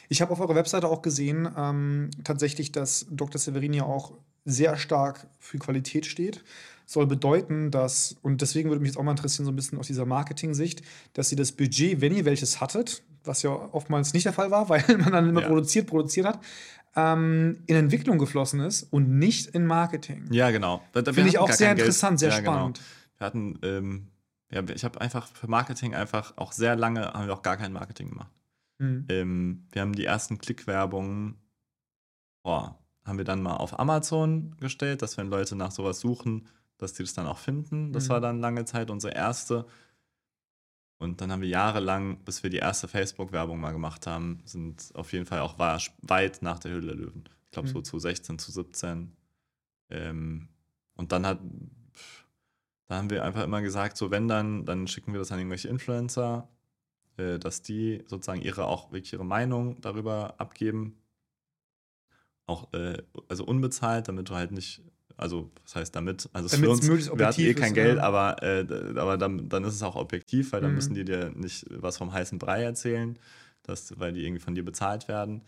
Ich habe auf eurer Webseite auch gesehen, ähm, tatsächlich, dass Dr. Severin ja auch sehr stark für Qualität steht soll bedeuten, dass, und deswegen würde mich jetzt auch mal interessieren, so ein bisschen aus dieser Marketing-Sicht, dass ihr das Budget, wenn ihr welches hattet, was ja oftmals nicht der Fall war, *laughs* weil man dann immer ja. produziert, produziert hat, ähm, in Entwicklung geflossen ist und nicht in Marketing. Ja, genau. Finde ich auch sehr interessant, Geld. sehr ja, spannend. Genau. Wir hatten, ähm, ja, ich habe einfach für Marketing einfach auch sehr lange, haben wir auch gar kein Marketing gemacht. Mhm. Ähm, wir haben die ersten Klickwerbungen, boah, haben wir dann mal auf Amazon gestellt, dass wenn Leute nach sowas suchen, dass die das dann auch finden. Das mhm. war dann lange Zeit unsere erste. Und dann haben wir jahrelang, bis wir die erste Facebook-Werbung mal gemacht haben, sind auf jeden Fall auch weit nach der Höhle der Löwen. Ich glaube mhm. so zu 16, zu 17. Ähm, und dann hat, da haben wir einfach immer gesagt, so wenn dann, dann schicken wir das an irgendwelche Influencer, äh, dass die sozusagen ihre auch wirklich ihre Meinung darüber abgeben. Auch, äh, also unbezahlt, damit du halt nicht also was heißt damit? Also es für uns, wir hatten eh kein ist, Geld, ja. aber, äh, aber dann, dann ist es auch objektiv, weil dann mhm. müssen die dir nicht was vom heißen Brei erzählen, dass, weil die irgendwie von dir bezahlt werden.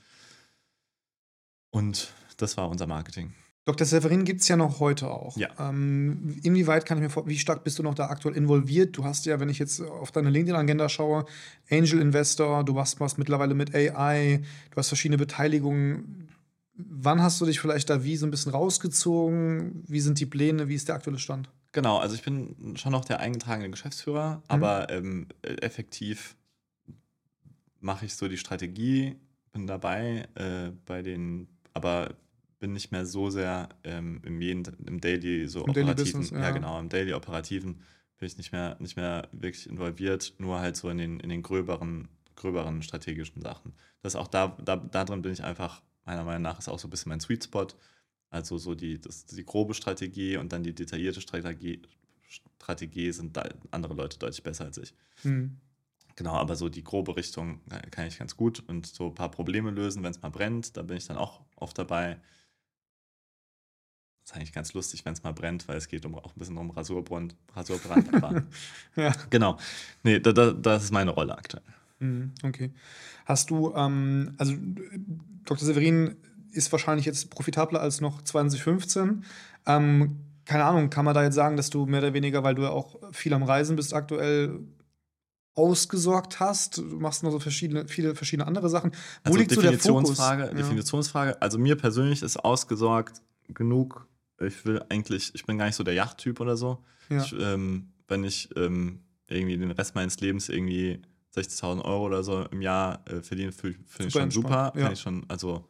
Und das war unser Marketing. Dr. Severin gibt es ja noch heute auch. Ja. Ähm, inwieweit kann ich mir vor, wie stark bist du noch da aktuell involviert? Du hast ja, wenn ich jetzt auf deine LinkedIn-Agenda schaue, Angel Investor, du machst was mittlerweile mit AI, du hast verschiedene Beteiligungen. Wann hast du dich vielleicht da wie so ein bisschen rausgezogen? Wie sind die Pläne? Wie ist der aktuelle Stand? Genau, also ich bin schon noch der eingetragene Geschäftsführer, mhm. aber ähm, effektiv mache ich so die Strategie, bin dabei äh, bei den, aber bin nicht mehr so sehr ähm, im, jeden, im Daily so Im operativen, Daily Business, ja. ja. genau, im Daily operativen bin ich nicht mehr, nicht mehr wirklich involviert, nur halt so in den, in den gröberen, gröberen strategischen Sachen. Das auch da, da, da drin bin ich einfach, meiner Meinung nach, ist auch so ein bisschen mein Sweet Spot. Also so die, das, die grobe Strategie und dann die detaillierte Strategie, Strategie sind da andere Leute deutlich besser als ich. Mhm. Genau, aber so die grobe Richtung äh, kann ich ganz gut und so ein paar Probleme lösen, wenn es mal brennt, da bin ich dann auch oft dabei. Das ist eigentlich ganz lustig, wenn es mal brennt, weil es geht um, auch ein bisschen um Rasurbrand. Rasurbrand *laughs* ja. Genau. Nee, da, da, das ist meine Rolle aktuell. Mhm, okay. Hast du, ähm, also Dr. Severin ist wahrscheinlich jetzt profitabler als noch 2015. Ähm, keine Ahnung, kann man da jetzt sagen, dass du mehr oder weniger, weil du ja auch viel am Reisen bist aktuell, ausgesorgt hast? Du machst noch so verschiedene, viele verschiedene andere Sachen. Wo also liegt so der Fokus? Definitionsfrage. Also mir persönlich ist ausgesorgt genug ich will eigentlich, ich bin gar nicht so der Yachttyp oder so. Ja. Ich, ähm, wenn ich ähm, irgendwie den Rest meines Lebens irgendwie 60.000 Euro oder so im Jahr äh, verdiene, finde find ich schon super. Ja. Ich schon, also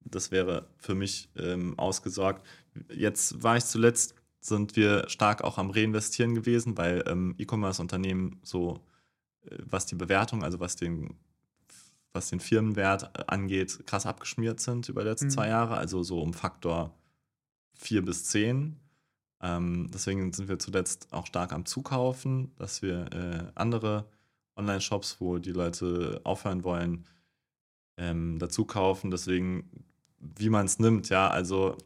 das wäre für mich ähm, ausgesorgt. Jetzt war ich zuletzt, sind wir stark auch am Reinvestieren gewesen, weil ähm, E-Commerce-Unternehmen so, äh, was die Bewertung, also was den was den Firmenwert äh, angeht, krass abgeschmiert sind über die letzten mhm. zwei Jahre. Also so um Faktor vier bis zehn. Ähm, deswegen sind wir zuletzt auch stark am Zukaufen, dass wir äh, andere Online-Shops, wo die Leute aufhören wollen, ähm, dazu kaufen. Deswegen, wie man es nimmt, ja, also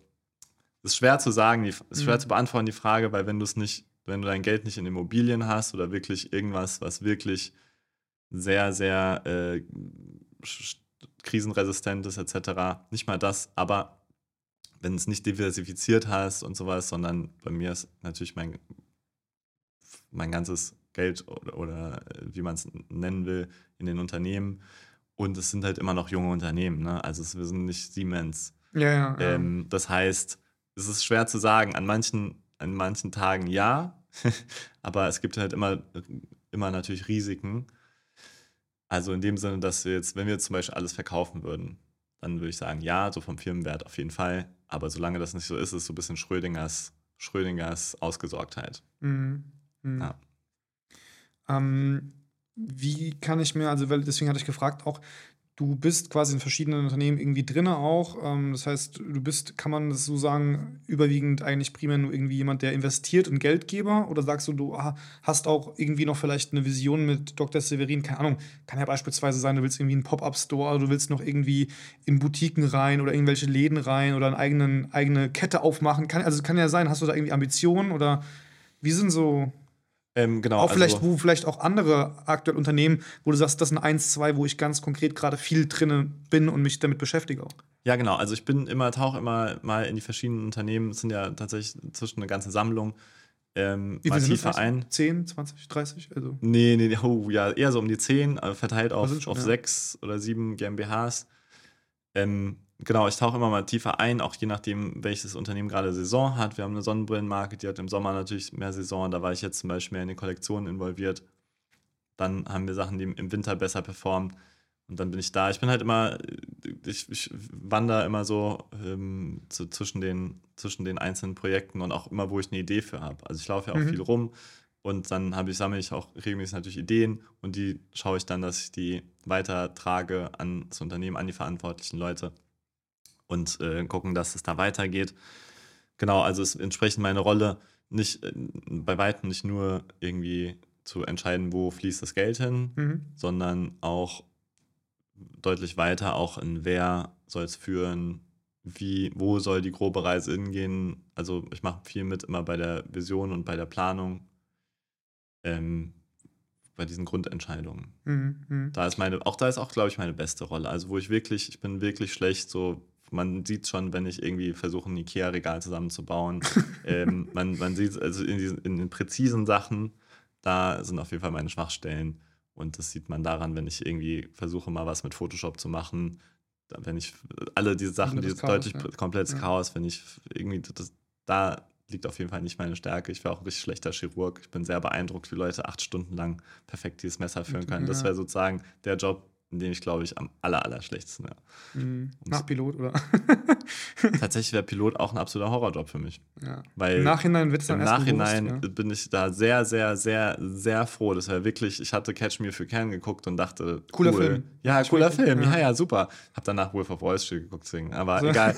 ist schwer zu sagen, ist schwer mhm. zu beantworten die Frage, weil wenn du es nicht, wenn du dein Geld nicht in Immobilien hast oder wirklich irgendwas, was wirklich sehr, sehr äh, krisenresistent ist, etc., nicht mal das, aber wenn es nicht diversifiziert hast und sowas, sondern bei mir ist natürlich mein, mein ganzes Geld oder, oder wie man es nennen will, in den Unternehmen. Und es sind halt immer noch junge Unternehmen. Ne? Also es, wir sind nicht Siemens. Ja, ja. Ähm, das heißt, es ist schwer zu sagen. An manchen, an manchen Tagen ja, *laughs* aber es gibt halt immer, immer natürlich Risiken. Also in dem Sinne, dass wir jetzt, wenn wir zum Beispiel alles verkaufen würden, dann würde ich sagen, ja, so vom Firmenwert auf jeden Fall. Aber solange das nicht so ist, ist es so ein bisschen Schrödingers, Schrödingers Ausgesorgtheit. Mhm. Mhm. Ja. Ähm, wie kann ich mir, also deswegen hatte ich gefragt, auch du bist quasi in verschiedenen Unternehmen irgendwie drin auch. Ähm, das heißt, du bist, kann man das so sagen, überwiegend eigentlich primär nur irgendwie jemand, der investiert und Geldgeber? Oder sagst du, du hast auch irgendwie noch vielleicht eine Vision mit Dr. Severin? Keine Ahnung, kann ja beispielsweise sein, du willst irgendwie einen Pop-Up-Store, du willst noch irgendwie in Boutiquen rein oder irgendwelche Läden rein oder eine eigenen, eigene Kette aufmachen. Kann, also kann ja sein, hast du da irgendwie Ambitionen oder wie sind so ähm, genau. Auch vielleicht, also, wo vielleicht auch andere aktuell Unternehmen, wo du sagst, das sind eins, zwei, wo ich ganz konkret gerade viel drin bin und mich damit beschäftige auch. Ja, genau. Also ich bin immer, tauche immer mal in die verschiedenen Unternehmen. Es sind ja tatsächlich zwischen eine ganze Sammlung. Ähm, Wie viel sind das? ein. 10, 20, 30? Also. Nee, nee, oh, ja, eher so um die 10, äh, verteilt auf, schon, auf ja. sechs oder sieben GmbHs. Ähm, genau, ich tauche immer mal tiefer ein, auch je nachdem, welches Unternehmen gerade Saison hat. Wir haben eine Sonnenbrillenmarke, die hat im Sommer natürlich mehr Saison. Da war ich jetzt zum Beispiel mehr in die Kollektionen involviert. Dann haben wir Sachen, die im Winter besser performen. Und dann bin ich da. Ich bin halt immer, ich, ich wandere immer so ähm, zu, zwischen, den, zwischen den einzelnen Projekten und auch immer, wo ich eine Idee für habe. Also ich laufe ja auch mhm. viel rum und dann ich, sammle ich auch regelmäßig natürlich Ideen und die schaue ich dann, dass ich die weitertrage an das Unternehmen, an die verantwortlichen Leute und äh, gucken, dass es da weitergeht. Genau, also ist entsprechend meine Rolle nicht äh, bei weitem nicht nur irgendwie zu entscheiden, wo fließt das Geld hin, mhm. sondern auch deutlich weiter auch in wer soll es führen, wie, wo soll die grobe Reise hingehen. Also ich mache viel mit immer bei der Vision und bei der Planung. Ähm, bei diesen Grundentscheidungen. Mhm. Da ist meine, auch da ist auch, glaube ich, meine beste Rolle. Also wo ich wirklich, ich bin wirklich schlecht, so man sieht schon, wenn ich irgendwie versuche, ein Ikea-Regal zusammenzubauen. *laughs* ähm, man, man sieht also in, diesen, in den präzisen Sachen, da sind auf jeden Fall meine Schwachstellen. Und das sieht man daran, wenn ich irgendwie versuche, mal was mit Photoshop zu machen. Wenn ich alle diese Sachen, die deutlich ja. komplettes ja. Chaos, wenn ich irgendwie das, da liegt auf jeden Fall nicht meine Stärke. Ich wäre auch ein richtig schlechter Chirurg. Ich bin sehr beeindruckt, wie Leute acht Stunden lang perfekt dieses Messer führen können. Das wäre sozusagen der Job, in dem ich, glaube ich, am aller, aller schlechtesten wäre. Mhm. Nach Pilot, oder? *laughs* tatsächlich wäre Pilot auch ein absoluter Horrorjob für mich. Ja. Weil Im Nachhinein wird es dann Im Nachhinein bewusst, ja. bin ich da sehr, sehr, sehr, sehr froh. Das war wirklich, ich hatte Catch Me für Can geguckt und dachte, cooler cool. Film. Ja, Catch cooler Film. Ja. ja, super. Hab danach Wolf of Wall Street geguckt, deswegen. Aber so. egal.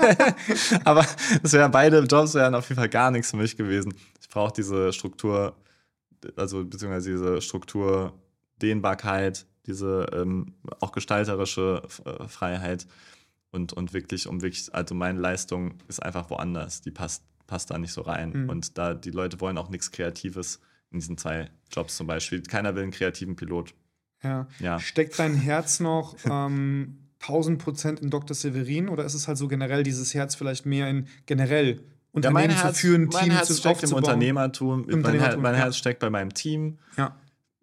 *laughs* Aber es wären beide Jobs wären auf jeden Fall gar nichts für mich gewesen. Ich brauche diese Struktur, also beziehungsweise diese Struktur, Dehnbarkeit, diese ähm, auch gestalterische äh, Freiheit und, und wirklich, um wirklich, also meine Leistung ist einfach woanders, die passt, passt da nicht so rein. Mhm. Und da die Leute wollen auch nichts Kreatives in diesen zwei Jobs zum Beispiel. Keiner will einen kreativen Pilot. Ja. ja. Steckt dein Herz noch *laughs* ähm, 1000 Prozent in Dr. Severin oder ist es halt so generell dieses Herz vielleicht mehr in generell Unternehmen ja, Herz, zu führen, Team mein Herz zu steckt im Unternehmertum. Im mein, Her mein Herz steckt bei meinem Team. Ja.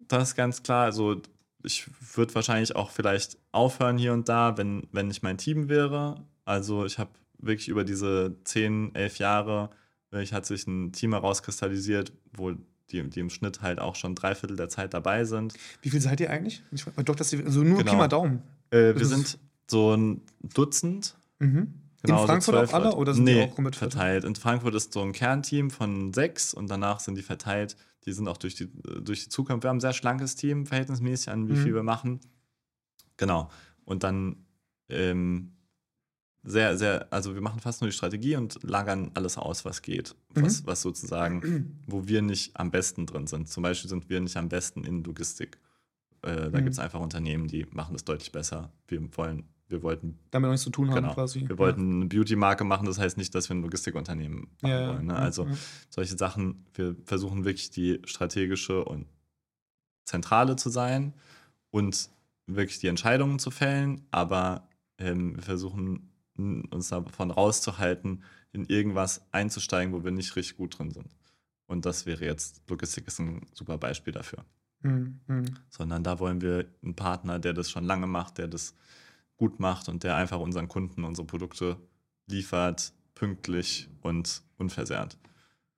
Das ist ganz klar. Also ich würde wahrscheinlich auch vielleicht aufhören hier und da, wenn, wenn ich mein Team wäre. Also ich habe wirklich über diese 10, 11 Jahre, ich hat sich ein Team herauskristallisiert, wo die, die im Schnitt halt auch schon drei Viertel der Zeit dabei sind. Wie viel seid ihr eigentlich? Bei Dr. also nur genau. Pi mal Daumen. Äh, wir sind so ein Dutzend. Mhm. Genau, in Frankfurt so auch alle oder sind nee, die auch komplett verteilt? In Frankfurt ist so ein Kernteam von sechs und danach sind die verteilt die sind auch durch die, durch die Zukunft. Wir haben ein sehr schlankes Team, verhältnismäßig an wie mhm. viel wir machen. Genau. Und dann ähm, sehr, sehr, also wir machen fast nur die Strategie und lagern alles aus, was geht. Mhm. Was, was sozusagen, wo wir nicht am besten drin sind. Zum Beispiel sind wir nicht am besten in Logistik. Äh, da mhm. gibt es einfach Unternehmen, die machen das deutlich besser. Wir wollen wir wollten. Damit nichts zu tun haben, genau, quasi. Wir wollten ja. eine Beauty-Marke machen, das heißt nicht, dass wir ein Logistikunternehmen machen ja, wollen. Ne? Also ja. solche Sachen, wir versuchen wirklich die strategische und zentrale zu sein und wirklich die Entscheidungen zu fällen, aber ähm, wir versuchen uns davon rauszuhalten, in irgendwas einzusteigen, wo wir nicht richtig gut drin sind. Und das wäre jetzt, Logistik ist ein super Beispiel dafür. Mhm. Sondern da wollen wir einen Partner, der das schon lange macht, der das gut macht und der einfach unseren Kunden unsere Produkte liefert, pünktlich und unversehrt.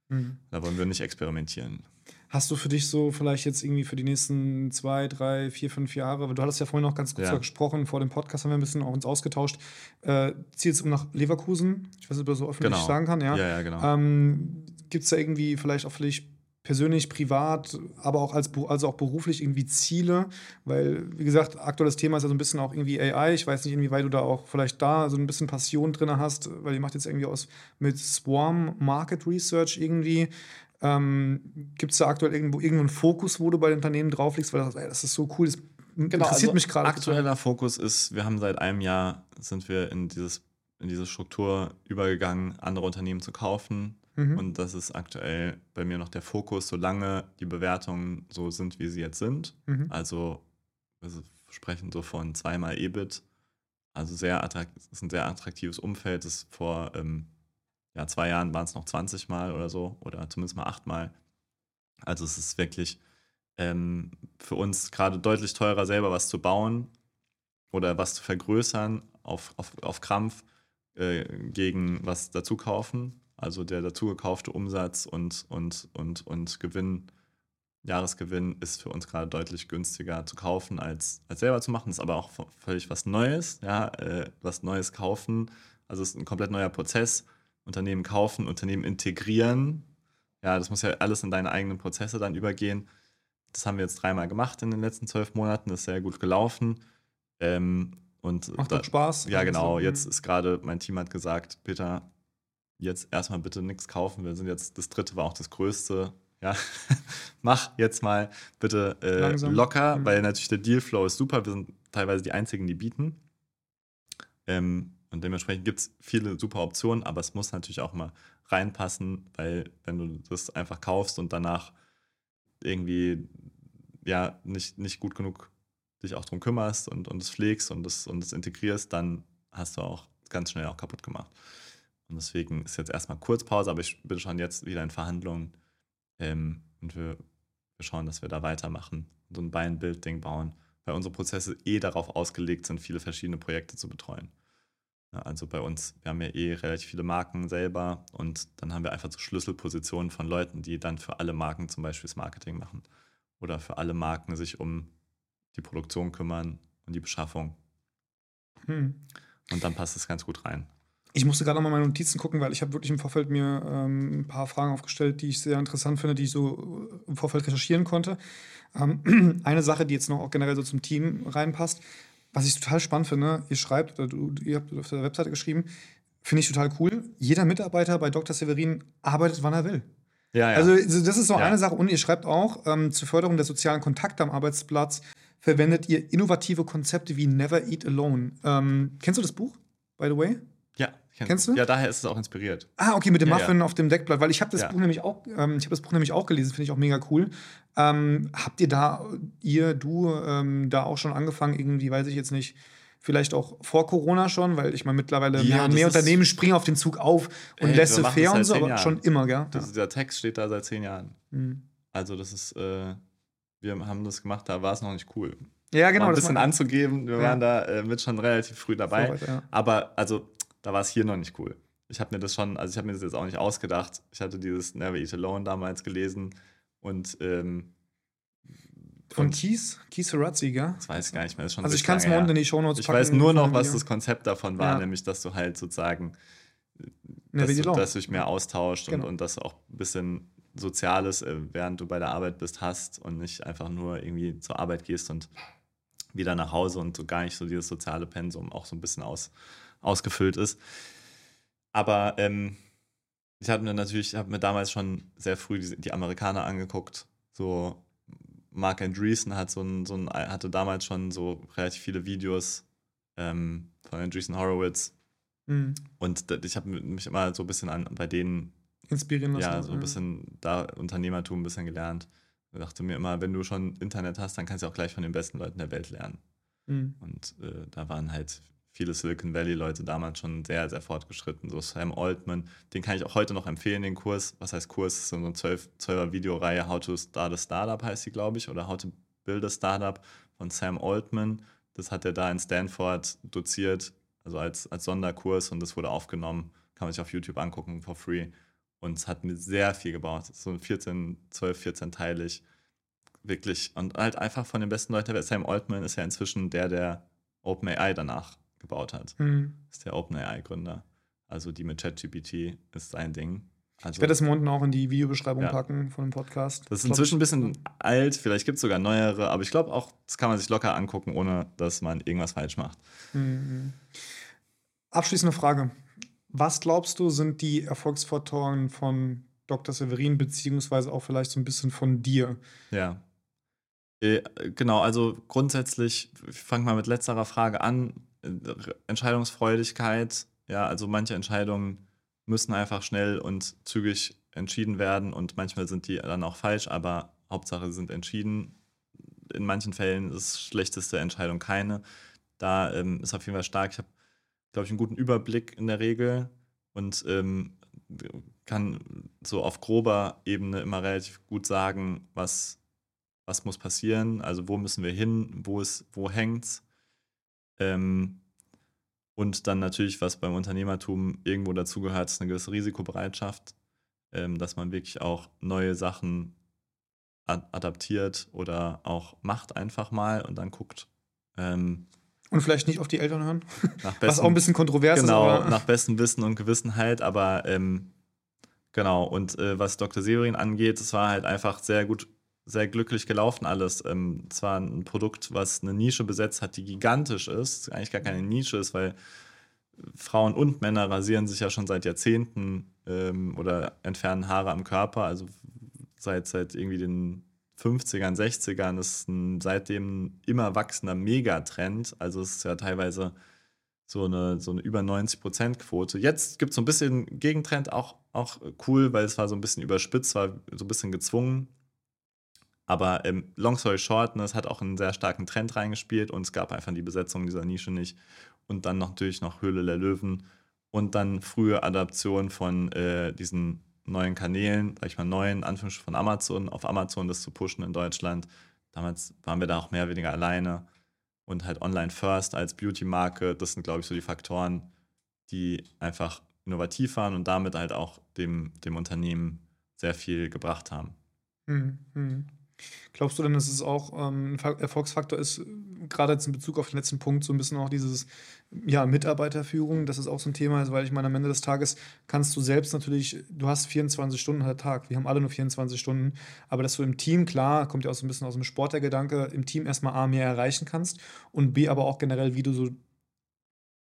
Mhm. Da wollen wir nicht experimentieren. Hast du für dich so vielleicht jetzt irgendwie für die nächsten zwei, drei, vier, fünf Jahre, du hattest ja vorhin noch ganz kurz ja. gesprochen, vor dem Podcast haben wir ein bisschen auch uns ausgetauscht, äh, zielst um nach Leverkusen? Ich weiß nicht, ob du so öffentlich genau. sagen kann, ja? Ja, ja, genau. Ähm, Gibt es da irgendwie vielleicht auch vielleicht persönlich, privat, aber auch als also auch beruflich irgendwie Ziele? Weil, wie gesagt, aktuelles Thema ist ja so ein bisschen auch irgendwie AI. Ich weiß nicht, inwieweit du da auch vielleicht da so ein bisschen Passion drin hast, weil ihr macht jetzt irgendwie aus mit Swarm Market Research irgendwie. Ähm, Gibt es da aktuell irgendwo irgendeinen Fokus, wo du bei den Unternehmen drauf liegst, weil ey, das ist so cool, das genau, interessiert also mich gerade. Aktueller Fokus ist, wir haben seit einem Jahr sind wir in dieses in diese Struktur übergegangen, andere Unternehmen zu kaufen, Mhm. Und das ist aktuell bei mir noch der Fokus, solange die Bewertungen so sind, wie sie jetzt sind. Mhm. Also wir sprechen so von zweimal EBIT. Also sehr attraktiv, ist ein sehr attraktives Umfeld. Das vor ähm, ja, zwei Jahren waren es noch 20 Mal oder so, oder zumindest mal acht Mal. Also es ist wirklich ähm, für uns gerade deutlich teurer, selber was zu bauen oder was zu vergrößern auf, auf, auf Krampf äh, gegen was dazu kaufen. Also der dazugekaufte Umsatz und, und, und, und Gewinn, Jahresgewinn ist für uns gerade deutlich günstiger zu kaufen, als, als selber zu machen. Ist aber auch völlig was Neues, ja, äh, was Neues kaufen. Also es ist ein komplett neuer Prozess. Unternehmen kaufen, Unternehmen integrieren. Ja, das muss ja alles in deine eigenen Prozesse dann übergehen. Das haben wir jetzt dreimal gemacht in den letzten zwölf Monaten. Das ist sehr gut gelaufen. Ähm, und Macht da, Spaß. Ja, genau. Jetzt ist gerade, mein Team hat gesagt, Peter, jetzt erstmal bitte nichts kaufen. Wir sind jetzt, das dritte war auch das größte. Ja, *laughs* mach jetzt mal bitte äh, locker, mhm. weil natürlich der Dealflow ist super. Wir sind teilweise die einzigen, die bieten. Ähm, und dementsprechend gibt es viele super Optionen, aber es muss natürlich auch mal reinpassen, weil wenn du das einfach kaufst und danach irgendwie ja nicht, nicht gut genug dich auch drum kümmerst und, und es pflegst und es, und es integrierst, dann hast du auch ganz schnell auch kaputt gemacht. Und deswegen ist jetzt erstmal Kurzpause, aber ich bin schon jetzt wieder in Verhandlungen ähm, und wir, wir schauen, dass wir da weitermachen und so ein Buy-and-Build-Ding bauen, weil unsere Prozesse eh darauf ausgelegt sind, viele verschiedene Projekte zu betreuen. Ja, also bei uns, wir haben ja eh relativ viele Marken selber und dann haben wir einfach so Schlüsselpositionen von Leuten, die dann für alle Marken zum Beispiel das Marketing machen oder für alle Marken sich um die Produktion kümmern und die Beschaffung. Hm. Und dann passt es ganz gut rein. Ich musste gerade nochmal meine Notizen gucken, weil ich habe wirklich im Vorfeld mir ähm, ein paar Fragen aufgestellt, die ich sehr interessant finde, die ich so äh, im Vorfeld recherchieren konnte. Ähm, *clears throat* eine Sache, die jetzt noch auch generell so zum Team reinpasst, was ich total spannend finde, ihr schreibt, oder du, ihr habt auf der Webseite geschrieben, finde ich total cool. Jeder Mitarbeiter bei Dr. Severin arbeitet, wann er will. Ja, ja. Also, das ist so ja. eine Sache. Und ihr schreibt auch, ähm, zur Förderung der sozialen Kontakte am Arbeitsplatz verwendet ihr innovative Konzepte wie Never Eat Alone. Ähm, kennst du das Buch, by the way? Ja, kennst du? Ja, daher ist es auch inspiriert. Ah, okay, mit dem ja, Muffin ja. auf dem Deckblatt, weil ich habe das ja. Buch nämlich auch, ähm, ich habe das Buch nämlich auch gelesen, finde ich auch mega cool. Ähm, habt ihr da, ihr, du, ähm, da auch schon angefangen, irgendwie, weiß ich jetzt nicht, vielleicht auch vor Corona schon, weil ich meine, mittlerweile mehr und mehr Unternehmen springen auf den Zug auf und laisse fair und so, aber Jahren. schon immer, gell? Das, dieser Text steht da seit zehn Jahren. Mhm. Also, das ist, äh, wir haben das gemacht, da war es noch nicht cool. Ja, genau. Mal ein bisschen anzugeben, wir waren da äh, mit schon relativ früh dabei. Vorweit, aber also da war es hier noch nicht cool. Ich habe mir das schon, also ich habe mir das jetzt auch nicht ausgedacht. Ich hatte dieses Never Eat Alone damals gelesen und ähm, von Keith? Keith Sarazzi, gell? Das weiß ich gar nicht mehr. also ich kann es mal unten in die Shownotes packen. Ich weiß nur noch, was das Konzept davon war, ja. nämlich, dass du halt sozusagen, dass, du, dass du dich mehr austauscht genau. und, und dass du auch ein bisschen Soziales, äh, während du bei der Arbeit bist, hast und nicht einfach nur irgendwie zur Arbeit gehst und wieder nach Hause und so gar nicht so dieses soziale Pensum auch so ein bisschen aus, ausgefüllt ist. Aber ähm, ich habe mir natürlich, habe mir damals schon sehr früh die, die, Amerikaner angeguckt. So Mark Andreessen hat so ein, so ein, hatte damals schon so relativ viele Videos ähm, von Andreessen Horowitz. Mhm. Und ich habe mich immer so ein bisschen an, bei denen inspirieren lassen. Ja, so ein bisschen da Unternehmertum ein bisschen gelernt. Ich dachte mir immer, wenn du schon Internet hast, dann kannst du auch gleich von den besten Leuten der Welt lernen. Mhm. Und äh, da waren halt viele Silicon Valley-Leute damals schon sehr, sehr fortgeschritten. So Sam Altman, den kann ich auch heute noch empfehlen, den Kurs. Was heißt Kurs? Das ist so eine 12, 12er Videoreihe, How to Start a Startup heißt sie, glaube ich, oder How to Build a Startup von Sam Altman. Das hat er da in Stanford doziert, also als, als Sonderkurs und das wurde aufgenommen. Kann man sich auf YouTube angucken, for free. Und es hat mir sehr viel gebaut. So 14, 12, 14 teilig. Wirklich. Und halt einfach von den besten Leuten. Sam Altman ist ja inzwischen der, der OpenAI danach gebaut hat. Mhm. Ist der OpenAI-Gründer. Also die mit ChatGPT ist sein Ding. Also, ich werde das unten auch in die Videobeschreibung ja. packen von dem Podcast. Das ist inzwischen ein bisschen alt, vielleicht gibt es sogar neuere, aber ich glaube auch, das kann man sich locker angucken, ohne dass man irgendwas falsch macht. Mhm. Abschließende Frage. Was glaubst du, sind die Erfolgsfaktoren von Dr. Severin, beziehungsweise auch vielleicht so ein bisschen von dir? Ja. Äh, genau, also grundsätzlich, ich fange mal mit letzterer Frage an. Entscheidungsfreudigkeit, ja, also manche Entscheidungen müssen einfach schnell und zügig entschieden werden und manchmal sind die dann auch falsch, aber Hauptsache sie sind entschieden. In manchen Fällen ist schlechteste Entscheidung keine. Da ähm, ist auf jeden Fall stark. Ich habe glaube ich, einen guten Überblick in der Regel und ähm, kann so auf grober Ebene immer relativ gut sagen, was, was muss passieren, also wo müssen wir hin, wo, wo hängt es. Ähm, und dann natürlich, was beim Unternehmertum irgendwo dazugehört, ist eine gewisse Risikobereitschaft, ähm, dass man wirklich auch neue Sachen ad adaptiert oder auch macht einfach mal und dann guckt, ähm, und vielleicht nicht auf die Eltern hören. *laughs* Besten, Was auch ein bisschen kontrovers genau, ist. Genau, nach bestem Wissen und Gewissen halt. Aber ähm, genau, und äh, was Dr. Severin angeht, es war halt einfach sehr gut, sehr glücklich gelaufen alles. Ähm, es war ein Produkt, was eine Nische besetzt hat, die gigantisch ist. Eigentlich gar keine Nische ist, weil Frauen und Männer rasieren sich ja schon seit Jahrzehnten ähm, oder entfernen Haare am Körper. Also seit, seit irgendwie den 50ern, 60ern ist ein seitdem immer wachsender Megatrend. Also es ist ja teilweise so eine, so eine über 90%-Quote. Jetzt gibt es so ein bisschen Gegentrend, auch, auch cool, weil es war so ein bisschen überspitzt, war so ein bisschen gezwungen. Aber ähm, long story short, ne, es hat auch einen sehr starken Trend reingespielt und es gab einfach die Besetzung dieser Nische nicht. Und dann natürlich noch Höhle der Löwen und dann frühe Adaption von äh, diesen neuen Kanälen, sag ich mal, neuen Anführungsstrichen von Amazon, auf Amazon das zu pushen in Deutschland. Damals waren wir da auch mehr oder weniger alleine und halt Online First als Beauty-Marke. Das sind, glaube ich, so die Faktoren, die einfach innovativ waren und damit halt auch dem, dem Unternehmen sehr viel gebracht haben. Mhm. Glaubst du denn, dass es auch ähm, ein Erfolgsfaktor ist, gerade jetzt in Bezug auf den letzten Punkt, so ein bisschen auch dieses ja, Mitarbeiterführung, dass es auch so ein Thema ist, weil ich meine, am Ende des Tages kannst du selbst natürlich, du hast 24 Stunden am Tag, wir haben alle nur 24 Stunden, aber dass du im Team, klar, kommt ja auch so ein bisschen aus dem Sport der Gedanke, im Team erstmal A, mehr erreichen kannst und B, aber auch generell, wie du so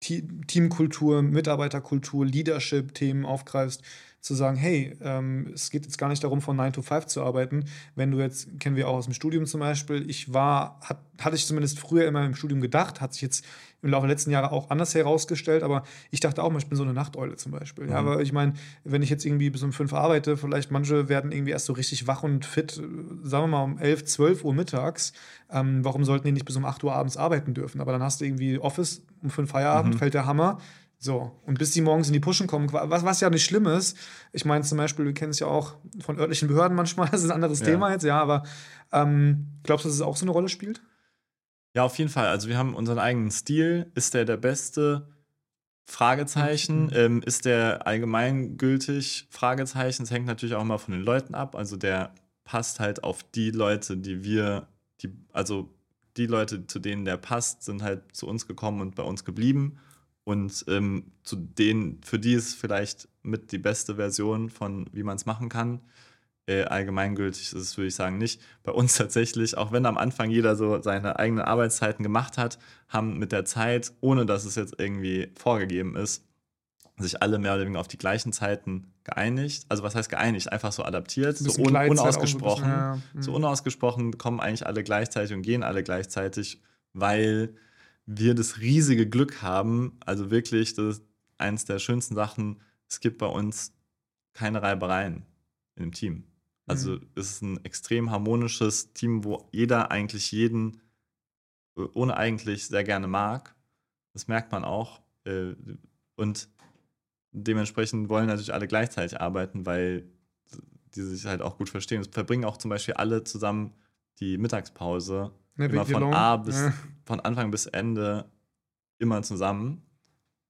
Teamkultur, Mitarbeiterkultur, Leadership-Themen aufgreifst, zu sagen, hey, ähm, es geht jetzt gar nicht darum, von 9 to 5 zu arbeiten. Wenn du jetzt, kennen wir auch aus dem Studium zum Beispiel, ich war, hat, hatte ich zumindest früher immer im Studium gedacht, hat sich jetzt im Laufe der letzten Jahre auch anders herausgestellt, aber ich dachte auch mal, ich bin so eine Nachteule zum Beispiel. Mhm. Ja, aber ich meine, wenn ich jetzt irgendwie bis um 5 arbeite, vielleicht manche werden irgendwie erst so richtig wach und fit, sagen wir mal um 11, 12 Uhr mittags. Ähm, warum sollten die nicht bis um 8 Uhr abends arbeiten dürfen? Aber dann hast du irgendwie Office, um 5 Feierabend, mhm. fällt der Hammer so, und bis die morgens in die Puschen kommen, was, was ja nicht schlimm ist. Ich meine zum Beispiel, wir kennen es ja auch von örtlichen Behörden manchmal, *laughs* das ist ein anderes ja. Thema jetzt, ja, aber ähm, glaubst du, dass es auch so eine Rolle spielt? Ja, auf jeden Fall. Also wir haben unseren eigenen Stil. Ist der der beste? Fragezeichen. Mhm. Ähm, ist der allgemeingültig? Fragezeichen. Es hängt natürlich auch immer von den Leuten ab. Also der passt halt auf die Leute, die wir, die, also die Leute, zu denen der passt, sind halt zu uns gekommen und bei uns geblieben. Und ähm, zu denen, für die ist vielleicht mit die beste Version von, wie man es machen kann. Äh, allgemeingültig ist es, würde ich sagen, nicht. Bei uns *laughs* tatsächlich, auch wenn am Anfang jeder so seine eigenen Arbeitszeiten gemacht hat, haben mit der Zeit, ohne dass es jetzt irgendwie vorgegeben ist, sich alle mehr oder weniger auf die gleichen Zeiten geeinigt. Also was heißt geeinigt? Einfach so adaptiert, so un unausgesprochen. Bisschen, ja. mhm. So unausgesprochen kommen eigentlich alle gleichzeitig und gehen alle gleichzeitig, weil wir das riesige Glück haben, also wirklich, das ist eines der schönsten Sachen, es gibt bei uns keine Reibereien im Team. Also mhm. es ist ein extrem harmonisches Team, wo jeder eigentlich jeden äh, ohne eigentlich sehr gerne mag. Das merkt man auch. Äh, und dementsprechend wollen natürlich alle gleichzeitig arbeiten, weil die sich halt auch gut verstehen. Es verbringen auch zum Beispiel alle zusammen die Mittagspause Ne, immer von A bis, ja. von Anfang bis Ende immer zusammen,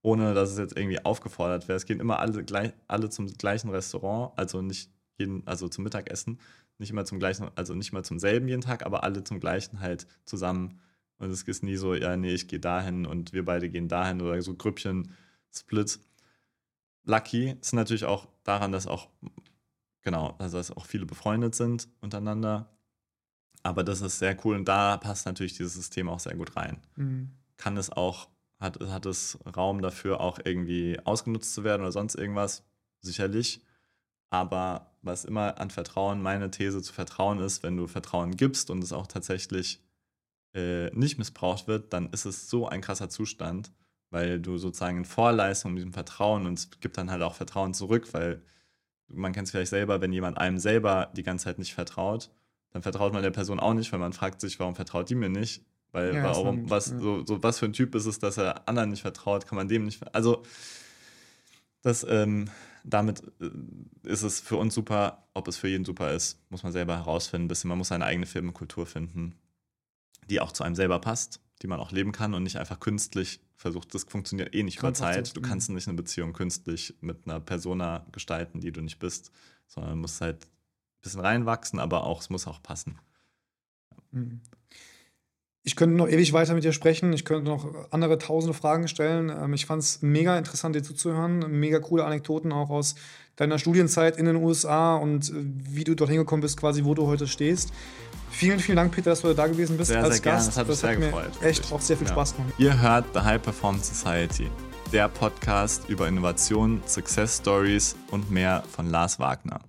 ohne dass es jetzt irgendwie aufgefordert wäre. Es gehen immer alle, gleich, alle zum gleichen Restaurant, also nicht jeden, also zum Mittagessen, nicht immer zum gleichen, also nicht mal zum selben jeden Tag, aber alle zum gleichen halt zusammen. Und es ist nie so, ja, nee, ich gehe dahin und wir beide gehen dahin oder so Grüppchen, Split. Lucky ist natürlich auch daran, dass auch, genau, also dass auch viele befreundet sind untereinander aber das ist sehr cool und da passt natürlich dieses System auch sehr gut rein. Mhm. Kann es auch, hat, hat es Raum dafür, auch irgendwie ausgenutzt zu werden oder sonst irgendwas? Sicherlich. Aber was immer an Vertrauen, meine These zu Vertrauen ist, wenn du Vertrauen gibst und es auch tatsächlich äh, nicht missbraucht wird, dann ist es so ein krasser Zustand, weil du sozusagen in Vorleistung mit diesem Vertrauen und es gibt dann halt auch Vertrauen zurück, weil man kennt es vielleicht selber, wenn jemand einem selber die ganze Zeit nicht vertraut, dann vertraut man der Person auch nicht, weil man fragt sich, warum vertraut die mir nicht? Weil ja, warum, was, ja. so, so, was für ein Typ ist es, dass er anderen nicht vertraut, kann man dem nicht. Also, das, ähm, damit äh, ist es für uns super, ob es für jeden super ist, muss man selber herausfinden. Ein bisschen, man muss seine eigene Filmkultur finden, die auch zu einem selber passt, die man auch leben kann und nicht einfach künstlich versucht. Das funktioniert eh nicht über Zeit. Du kannst nicht eine Beziehung künstlich mit einer Persona gestalten, die du nicht bist, sondern du musst halt bisschen reinwachsen, aber auch, es muss auch passen. Mhm. Ich könnte noch ewig weiter mit dir sprechen. Ich könnte noch andere tausende Fragen stellen. Ähm, ich fand es mega interessant, dir zuzuhören. Mega coole Anekdoten auch aus deiner Studienzeit in den USA und äh, wie du dorthin gekommen bist, quasi wo du heute stehst. Vielen, vielen Dank, Peter, dass du da gewesen bist sehr, als sehr Gast. Gerne. Das hat, das hat mir gefreut, echt auch sehr viel ja. Spaß gemacht. Ihr hört The High Performance Society, der Podcast über Innovation, Success Stories und mehr von Lars Wagner.